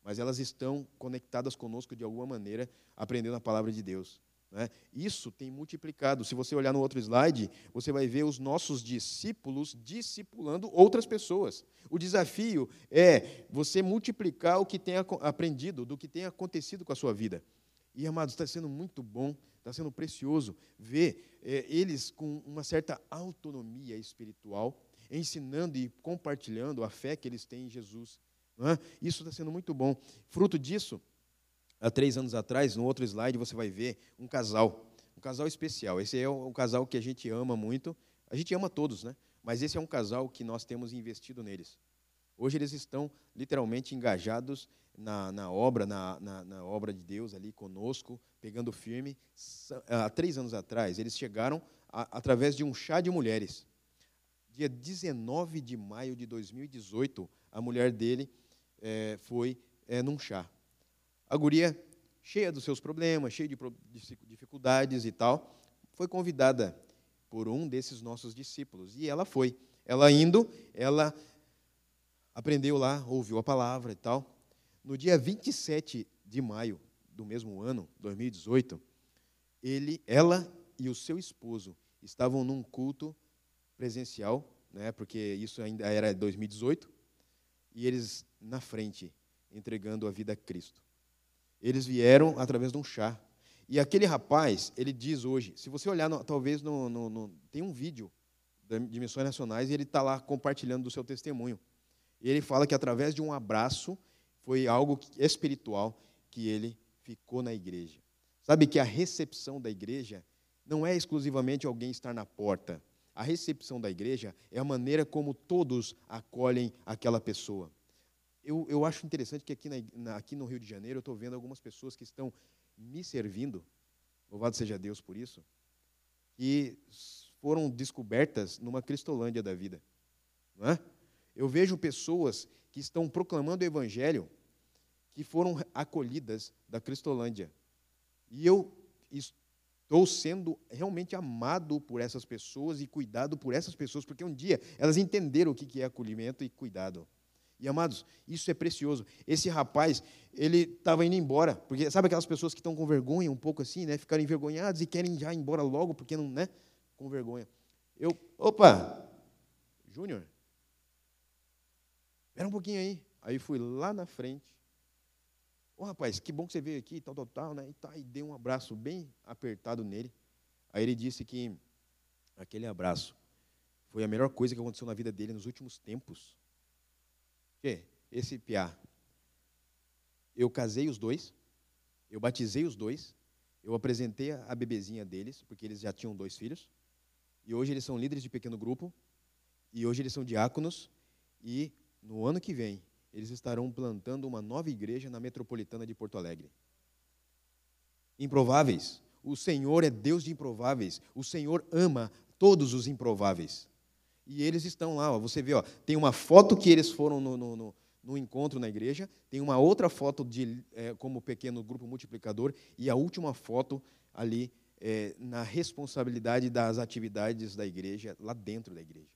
mas elas estão conectadas conosco de alguma maneira, aprendendo a palavra de Deus. Né? Isso tem multiplicado. Se você olhar no outro slide, você vai ver os nossos discípulos discipulando outras pessoas. O desafio é você multiplicar o que tem aprendido, do que tem acontecido com a sua vida. E, amados, está sendo muito bom, está sendo precioso ver é, eles com uma certa autonomia espiritual, ensinando e compartilhando a fé que eles têm em Jesus. É? Isso está sendo muito bom. Fruto disso, há três anos atrás, no outro slide, você vai ver um casal, um casal especial. Esse é um casal que a gente ama muito. A gente ama todos, né? Mas esse é um casal que nós temos investido neles. Hoje eles estão literalmente engajados na, na obra, na, na, na, obra de Deus ali conosco, pegando firme. Há três anos atrás, eles chegaram a, através de um chá de mulheres. Dia 19 de maio de 2018, a mulher dele é, foi é, num chá. A guria, cheia dos seus problemas, cheia de dificuldades e tal, foi convidada por um desses nossos discípulos. E ela foi. Ela indo, ela aprendeu lá, ouviu a palavra e tal. No dia 27 de maio do mesmo ano, 2018, ele, ela e o seu esposo estavam num culto presencial, né, porque isso ainda era 2018, e eles na frente, entregando a vida a Cristo. Eles vieram através de um chá. E aquele rapaz, ele diz hoje, se você olhar, no, talvez no, no, no, tem um vídeo de missões nacionais e ele está lá compartilhando do seu testemunho. E ele fala que através de um abraço foi algo espiritual que ele ficou na igreja. Sabe que a recepção da igreja não é exclusivamente alguém estar na porta. A recepção da igreja é a maneira como todos acolhem aquela pessoa eu, eu acho interessante que aqui, na, aqui no Rio de Janeiro eu estou vendo algumas pessoas que estão me servindo, louvado seja Deus por isso, que foram descobertas numa Cristolândia da vida. Não é? Eu vejo pessoas que estão proclamando o Evangelho que foram acolhidas da Cristolândia. E eu estou sendo realmente amado por essas pessoas e cuidado por essas pessoas, porque um dia elas entenderam o que é acolhimento e cuidado. E amados, isso é precioso. Esse rapaz, ele estava indo embora, porque sabe aquelas pessoas que estão com vergonha, um pouco assim, né? Ficaram envergonhadas e querem já ir embora logo, porque não, né? Com vergonha. Eu, opa, Júnior, espera um pouquinho aí. Aí fui lá na frente. Ô rapaz, que bom que você veio aqui, tal, tal, tal, né? E, tá, e dei um abraço bem apertado nele. Aí ele disse que aquele abraço foi a melhor coisa que aconteceu na vida dele nos últimos tempos. Que? Esse piá. Eu casei os dois, eu batizei os dois, eu apresentei a bebezinha deles, porque eles já tinham dois filhos, e hoje eles são líderes de pequeno grupo, e hoje eles são diáconos, e no ano que vem eles estarão plantando uma nova igreja na metropolitana de Porto Alegre. Improváveis. O Senhor é Deus de improváveis. O Senhor ama todos os improváveis. E eles estão lá, ó, você vê, ó, tem uma foto que eles foram no, no, no, no encontro na igreja, tem uma outra foto de, é, como pequeno grupo multiplicador, e a última foto ali é, na responsabilidade das atividades da igreja, lá dentro da igreja.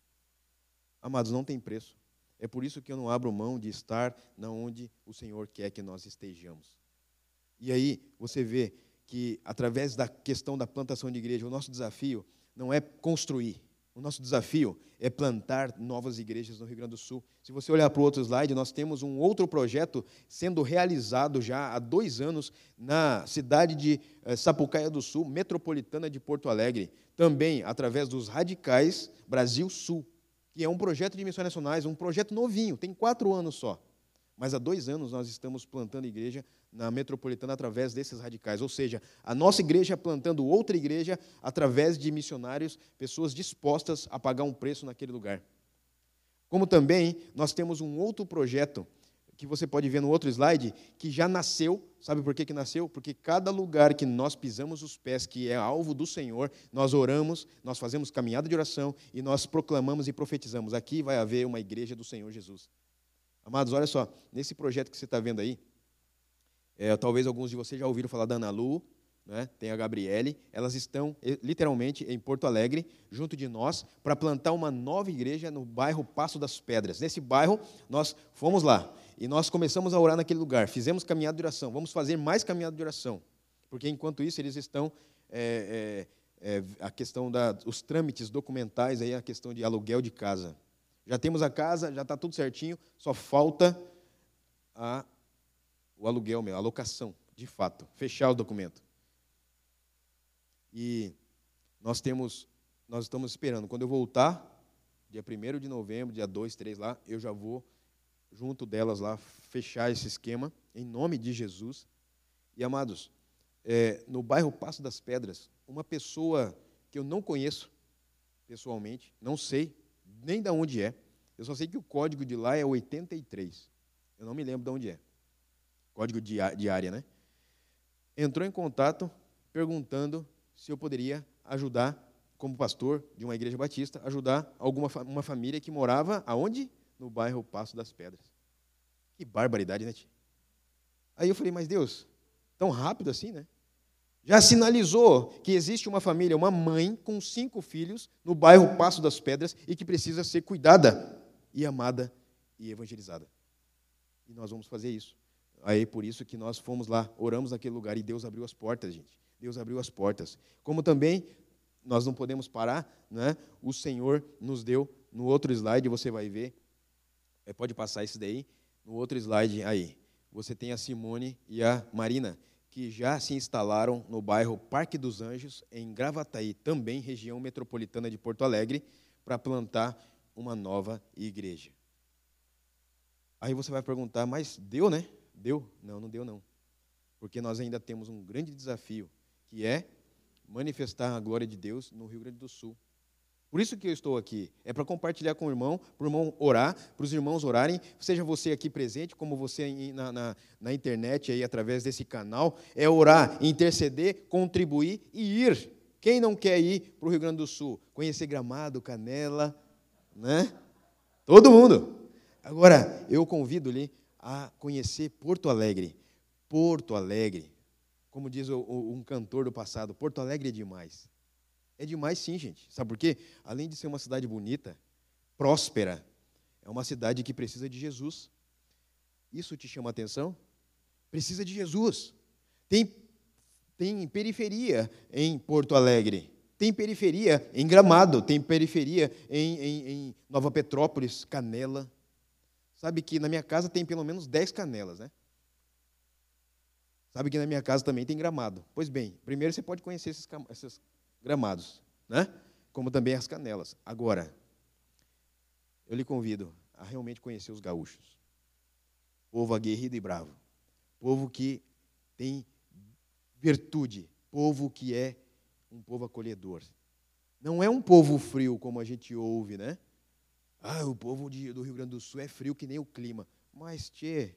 Amados, não tem preço. É por isso que eu não abro mão de estar na onde o Senhor quer que nós estejamos. E aí você vê que através da questão da plantação de igreja, o nosso desafio não é construir, o nosso desafio é plantar novas igrejas no Rio Grande do Sul. Se você olhar para o outro slide, nós temos um outro projeto sendo realizado já há dois anos na cidade de eh, Sapucaia do Sul, metropolitana de Porto Alegre, também através dos Radicais Brasil Sul, que é um projeto de missões nacionais, um projeto novinho, tem quatro anos só. Mas há dois anos nós estamos plantando igreja na metropolitana através desses radicais. Ou seja, a nossa igreja plantando outra igreja através de missionários, pessoas dispostas a pagar um preço naquele lugar. Como também nós temos um outro projeto que você pode ver no outro slide, que já nasceu. Sabe por que, que nasceu? Porque cada lugar que nós pisamos os pés, que é alvo do Senhor, nós oramos, nós fazemos caminhada de oração e nós proclamamos e profetizamos. Aqui vai haver uma igreja do Senhor Jesus. Amados, olha só, nesse projeto que você está vendo aí, É, talvez alguns de vocês já ouviram falar da Ana Lu, né? tem a Gabriele. Elas estão literalmente em Porto Alegre, junto de nós, para plantar uma nova igreja no bairro Passo das Pedras. Nesse bairro, nós fomos lá e nós começamos a orar naquele lugar. Fizemos caminhada de oração. Vamos fazer mais caminhada de oração, porque enquanto isso eles estão. É, é, é, a questão dos trâmites documentais, aí, a questão de aluguel de casa. Já temos a casa, já está tudo certinho, só falta a, o aluguel, meu, a locação, de fato, fechar o documento. E nós temos, nós estamos esperando. Quando eu voltar, dia 1 de novembro, dia 2, 3 lá, eu já vou, junto delas lá, fechar esse esquema, em nome de Jesus. E, amados, é, no bairro Passo das Pedras, uma pessoa que eu não conheço pessoalmente, não sei nem de onde é, eu só sei que o código de lá é 83. Eu não me lembro de onde é. Código de área, né? Entrou em contato perguntando se eu poderia ajudar, como pastor de uma igreja batista, ajudar alguma uma família que morava aonde? No bairro Passo das Pedras. Que barbaridade, né, tia? Aí eu falei, mas Deus, tão rápido assim, né? Já sinalizou que existe uma família, uma mãe com cinco filhos no bairro Passo das Pedras e que precisa ser cuidada e amada e evangelizada. E nós vamos fazer isso. Aí por isso que nós fomos lá, oramos naquele lugar e Deus abriu as portas, gente. Deus abriu as portas. Como também nós não podemos parar, né? O Senhor nos deu no outro slide, você vai ver. É, pode passar esse daí. No outro slide aí, você tem a Simone e a Marina que já se instalaram no bairro Parque dos Anjos, em Gravataí, também região metropolitana de Porto Alegre, para plantar uma nova igreja. Aí você vai perguntar, mas deu, né? Deu? Não, não deu não. Porque nós ainda temos um grande desafio, que é manifestar a glória de Deus no Rio Grande do Sul. Por isso que eu estou aqui. É para compartilhar com o irmão, para o irmão orar, para os irmãos orarem, seja você aqui presente, como você na, na, na, internet, aí, através desse canal, é orar, interceder, contribuir e ir. Quem não quer ir para o Rio Grande do Sul? Conhecer Gramado, Canela, né? Todo mundo. Agora, eu convido-lhe a conhecer Porto Alegre. Porto Alegre. Como diz o, o, um cantor do passado, Porto Alegre é demais. É demais sim, gente. Sabe por quê? Além de ser uma cidade bonita, próspera, é uma cidade que precisa de Jesus. Isso te chama atenção? Precisa de Jesus. Tem, tem periferia em Porto Alegre. Tem periferia em Gramado. Tem periferia em, em, em Nova Petrópolis, Canela. Sabe que na minha casa tem pelo menos 10 canelas, né? Sabe que na minha casa também tem gramado. Pois bem, primeiro você pode conhecer esses, esses gramados, né? como também as canelas. Agora, eu lhe convido a realmente conhecer os gaúchos. Povo aguerrido e bravo. Povo que tem virtude. Povo que é um povo acolhedor. Não é um povo frio, como a gente ouve, né? Ah, o povo de, do Rio Grande do Sul é frio que nem o clima. Mas, tchê,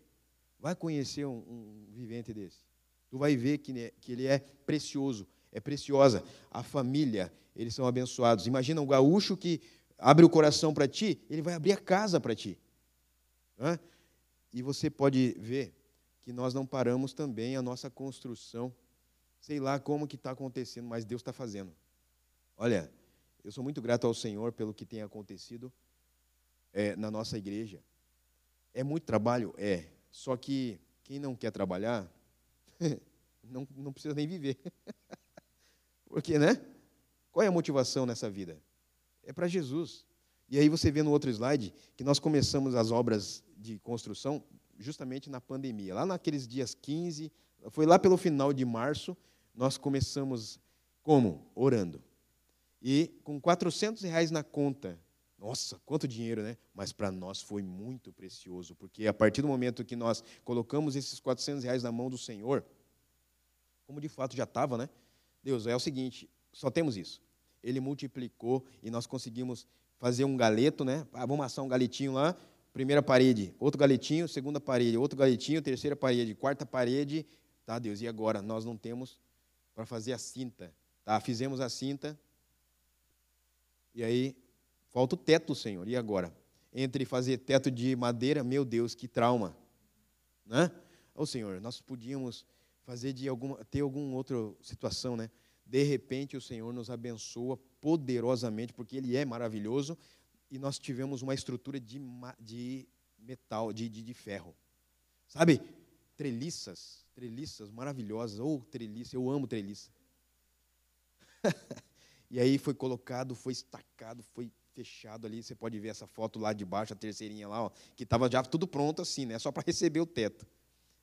vai conhecer um, um vivente desse. Tu vai ver que, que ele é precioso é preciosa. A família, eles são abençoados. Imagina um gaúcho que abre o coração para ti, ele vai abrir a casa para ti. E você pode ver que nós não paramos também a nossa construção. Sei lá como que está acontecendo, mas Deus está fazendo. Olha, eu sou muito grato ao Senhor pelo que tem acontecido é, na nossa igreja. É muito trabalho? É. Só que quem não quer trabalhar, não, não precisa nem viver. Porque, né? Qual é a motivação nessa vida? É para Jesus. E aí você vê no outro slide que nós começamos as obras de construção justamente na pandemia. Lá naqueles dias 15, foi lá pelo final de março, nós começamos como? Orando. E com 400 reais na conta. Nossa, quanto dinheiro, né? Mas para nós foi muito precioso, porque a partir do momento que nós colocamos esses 400 reais na mão do Senhor, como de fato já estava, né? Deus, é o seguinte, só temos isso. Ele multiplicou e nós conseguimos fazer um galeto, né? Ah, vamos assar um galetinho lá, primeira parede, outro galetinho, segunda parede, outro galetinho, terceira parede, quarta parede. Tá, Deus, e agora? Nós não temos para fazer a cinta. Tá, fizemos a cinta. E aí, falta o teto, Senhor. E agora? Entre fazer teto de madeira, meu Deus, que trauma. Né? Ô Senhor, nós podíamos fazer de alguma, ter alguma outra situação, né? De repente o Senhor nos abençoa poderosamente, porque Ele é maravilhoso, e nós tivemos uma estrutura de, de metal, de, de, de ferro. Sabe? Treliças, treliças maravilhosas. Ou oh, treliça, eu amo treliça. e aí foi colocado, foi estacado, foi fechado ali. Você pode ver essa foto lá de baixo, a terceirinha lá, ó, que estava já tudo pronto assim, né? Só para receber o teto.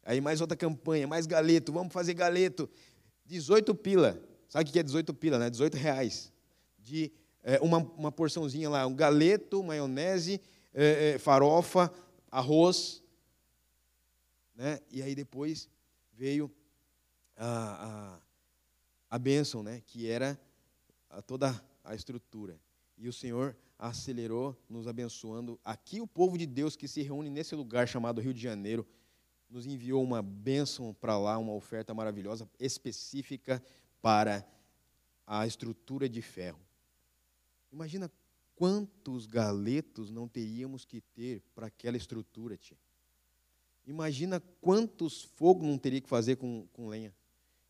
Aí mais outra campanha, mais galeto, vamos fazer galeto. 18 pila. Sabe o que é 18 pila, né? 18 reais. De é, uma, uma porçãozinha lá, um galeto, maionese, é, é, farofa, arroz. Né? E aí depois veio a, a, a bênção, né? que era a, toda a estrutura. E o Senhor acelerou, nos abençoando. Aqui o povo de Deus que se reúne nesse lugar chamado Rio de Janeiro, nos enviou uma bênção para lá, uma oferta maravilhosa, específica para a estrutura de ferro. Imagina quantos galetos não teríamos que ter para aquela estrutura, tia. Imagina quantos fogos não teria que fazer com, com lenha.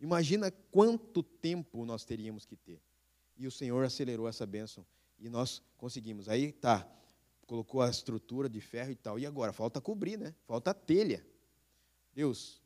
Imagina quanto tempo nós teríamos que ter. E o Senhor acelerou essa bênção. E nós conseguimos. Aí tá, colocou a estrutura de ferro e tal. E agora? Falta cobrir, né? Falta telha. Deus,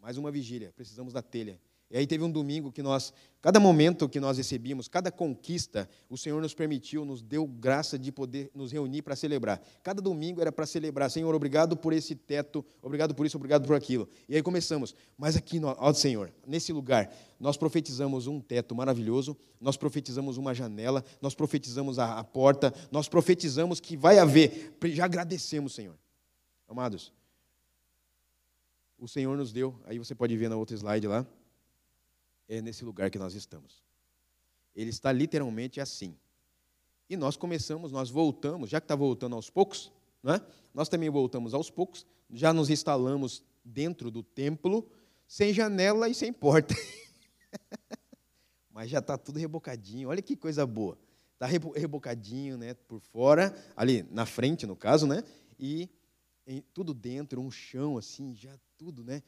mais uma vigília, precisamos da telha. E aí teve um domingo que nós, cada momento que nós recebíamos, cada conquista, o Senhor nos permitiu, nos deu graça de poder nos reunir para celebrar. Cada domingo era para celebrar, Senhor, obrigado por esse teto, obrigado por isso, obrigado por aquilo. E aí começamos, mas aqui, ó Senhor, nesse lugar, nós profetizamos um teto maravilhoso, nós profetizamos uma janela, nós profetizamos a, a porta, nós profetizamos que vai haver, já agradecemos, Senhor. Amados, o Senhor nos deu, aí você pode ver na outra slide lá, é nesse lugar que nós estamos. Ele está literalmente assim. E nós começamos, nós voltamos, já que está voltando aos poucos, é? nós também voltamos aos poucos, já nos instalamos dentro do templo, sem janela e sem porta. Mas já está tudo rebocadinho, olha que coisa boa. Está rebocadinho né, por fora, ali na frente, no caso, né? E em, tudo dentro, um chão assim, já tudo, né?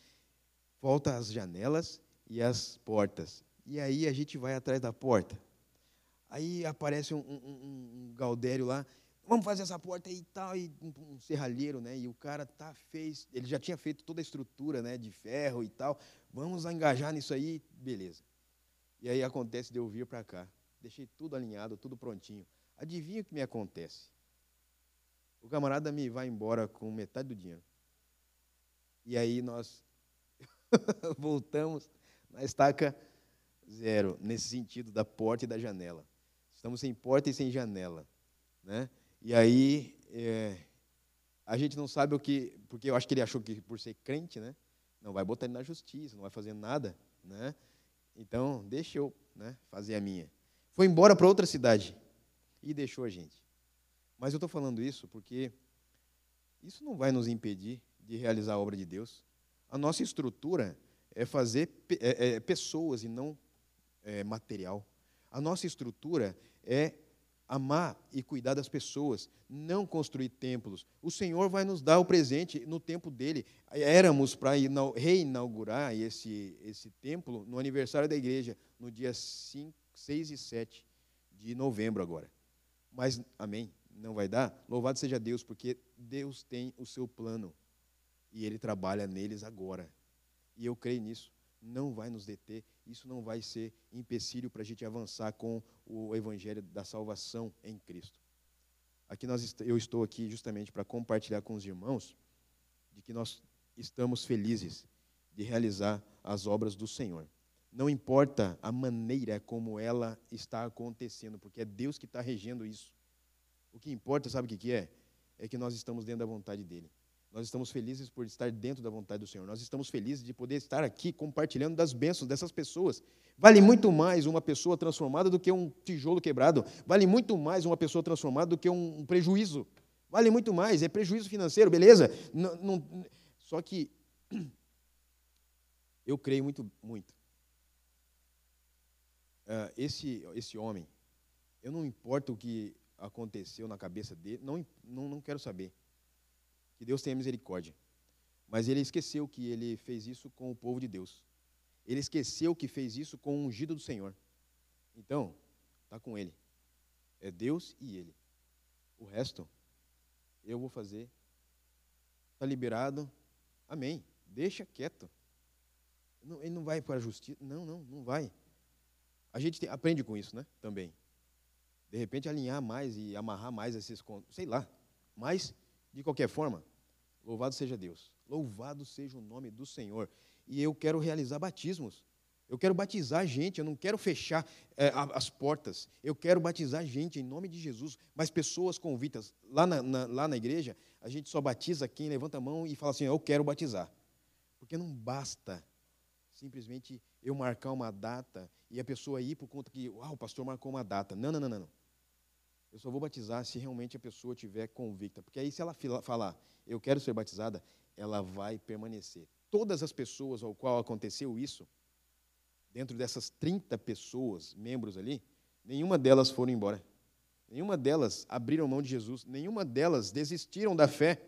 Volta as janelas e as portas. E aí a gente vai atrás da porta. Aí aparece um, um, um Galdério lá, vamos fazer essa porta e tal, e um, um, serralheiro, né? E o cara tá fez, ele já tinha feito toda a estrutura, né, de ferro e tal. Vamos engajar nisso aí, beleza. E aí acontece de eu vir para cá. Deixei tudo alinhado, tudo prontinho. Adivinha o que me acontece? O camarada me vai embora com metade do dinheiro. E aí nós voltamos na estaca zero, nesse sentido da porta e da janela. Estamos sem porta e sem janela. Né? E aí, é, a gente não sabe o que, porque eu acho que ele achou que por ser crente, né, não vai botar ele na justiça, não vai fazer nada. Né? Então, deixa eu né, fazer a minha. Foi embora para outra cidade e deixou a gente. Mas eu estou falando isso porque isso não vai nos impedir de realizar a obra de Deus. A nossa estrutura é fazer é, é, pessoas e não é, material. A nossa estrutura é amar e cuidar das pessoas, não construir templos. O Senhor vai nos dar o presente no tempo dele. Éramos para reinaugurar esse, esse templo no aniversário da igreja, no dia 5, 6 e 7 de novembro agora. Mas, amém, não vai dar? Louvado seja Deus, porque Deus tem o seu plano e Ele trabalha neles agora. E eu creio nisso. Não vai nos deter, isso não vai ser empecilho para a gente avançar com o Evangelho da salvação em Cristo. Aqui nós, eu estou aqui justamente para compartilhar com os irmãos de que nós estamos felizes de realizar as obras do Senhor. Não importa a maneira como ela está acontecendo, porque é Deus que está regendo isso. O que importa, sabe o que é? É que nós estamos dentro da vontade dEle. Nós estamos felizes por estar dentro da vontade do Senhor. Nós estamos felizes de poder estar aqui compartilhando das bênçãos dessas pessoas. Vale muito mais uma pessoa transformada do que um tijolo quebrado. Vale muito mais uma pessoa transformada do que um prejuízo. Vale muito mais. É prejuízo financeiro, beleza? Não, não, só que eu creio muito, muito. Uh, esse, esse homem, eu não importa o que aconteceu na cabeça dele, não, não, não quero saber. Que Deus tenha misericórdia. Mas ele esqueceu que ele fez isso com o povo de Deus. Ele esqueceu que fez isso com o ungido do Senhor. Então, está com ele. É Deus e ele. O resto, eu vou fazer. Está liberado. Amém. Deixa quieto. Ele não vai para a justiça. Não, não, não vai. A gente tem, aprende com isso, né? Também. De repente, alinhar mais e amarrar mais esses contos. Sei lá. Mas, de qualquer forma, louvado seja Deus. Louvado seja o nome do Senhor. E eu quero realizar batismos. Eu quero batizar gente, eu não quero fechar é, as portas. Eu quero batizar gente em nome de Jesus. Mas pessoas convitas. Lá na, na, lá na igreja, a gente só batiza quem levanta a mão e fala assim: Eu quero batizar. Porque não basta simplesmente eu marcar uma data e a pessoa ir por conta que ah, o pastor marcou uma data. Não, não, não, não. Eu só vou batizar se realmente a pessoa tiver convicta. Porque aí, se ela falar, eu quero ser batizada, ela vai permanecer. Todas as pessoas ao qual aconteceu isso, dentro dessas 30 pessoas, membros ali, nenhuma delas foram embora. Nenhuma delas abriram mão de Jesus. Nenhuma delas desistiram da fé.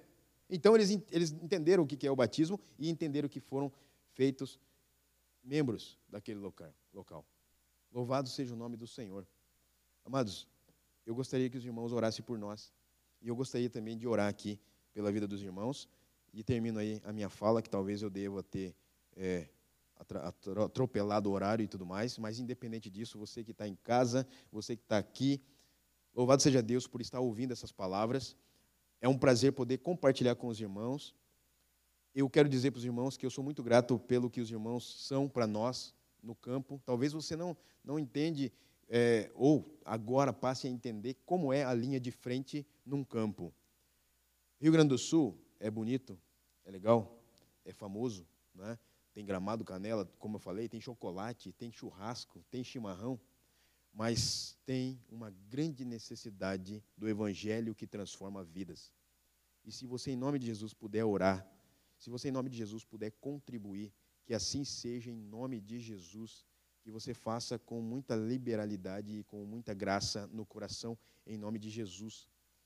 Então, eles, eles entenderam o que é o batismo e entenderam que foram feitos membros daquele local. local. Louvado seja o nome do Senhor. Amados, eu gostaria que os irmãos orassem por nós. E eu gostaria também de orar aqui pela vida dos irmãos. E termino aí a minha fala, que talvez eu deva ter é, atropelado o horário e tudo mais, mas independente disso, você que está em casa, você que está aqui, louvado seja Deus por estar ouvindo essas palavras. É um prazer poder compartilhar com os irmãos. Eu quero dizer para os irmãos que eu sou muito grato pelo que os irmãos são para nós no campo. Talvez você não, não entende, é, ou agora passe a entender como é a linha de frente num campo. Rio Grande do Sul é bonito, é legal, é famoso, né? tem gramado canela, como eu falei, tem chocolate, tem churrasco, tem chimarrão, mas tem uma grande necessidade do evangelho que transforma vidas. E se você, em nome de Jesus, puder orar, se você, em nome de Jesus, puder contribuir, que assim seja, em nome de Jesus, que você faça com muita liberalidade e com muita graça no coração, em nome de Jesus.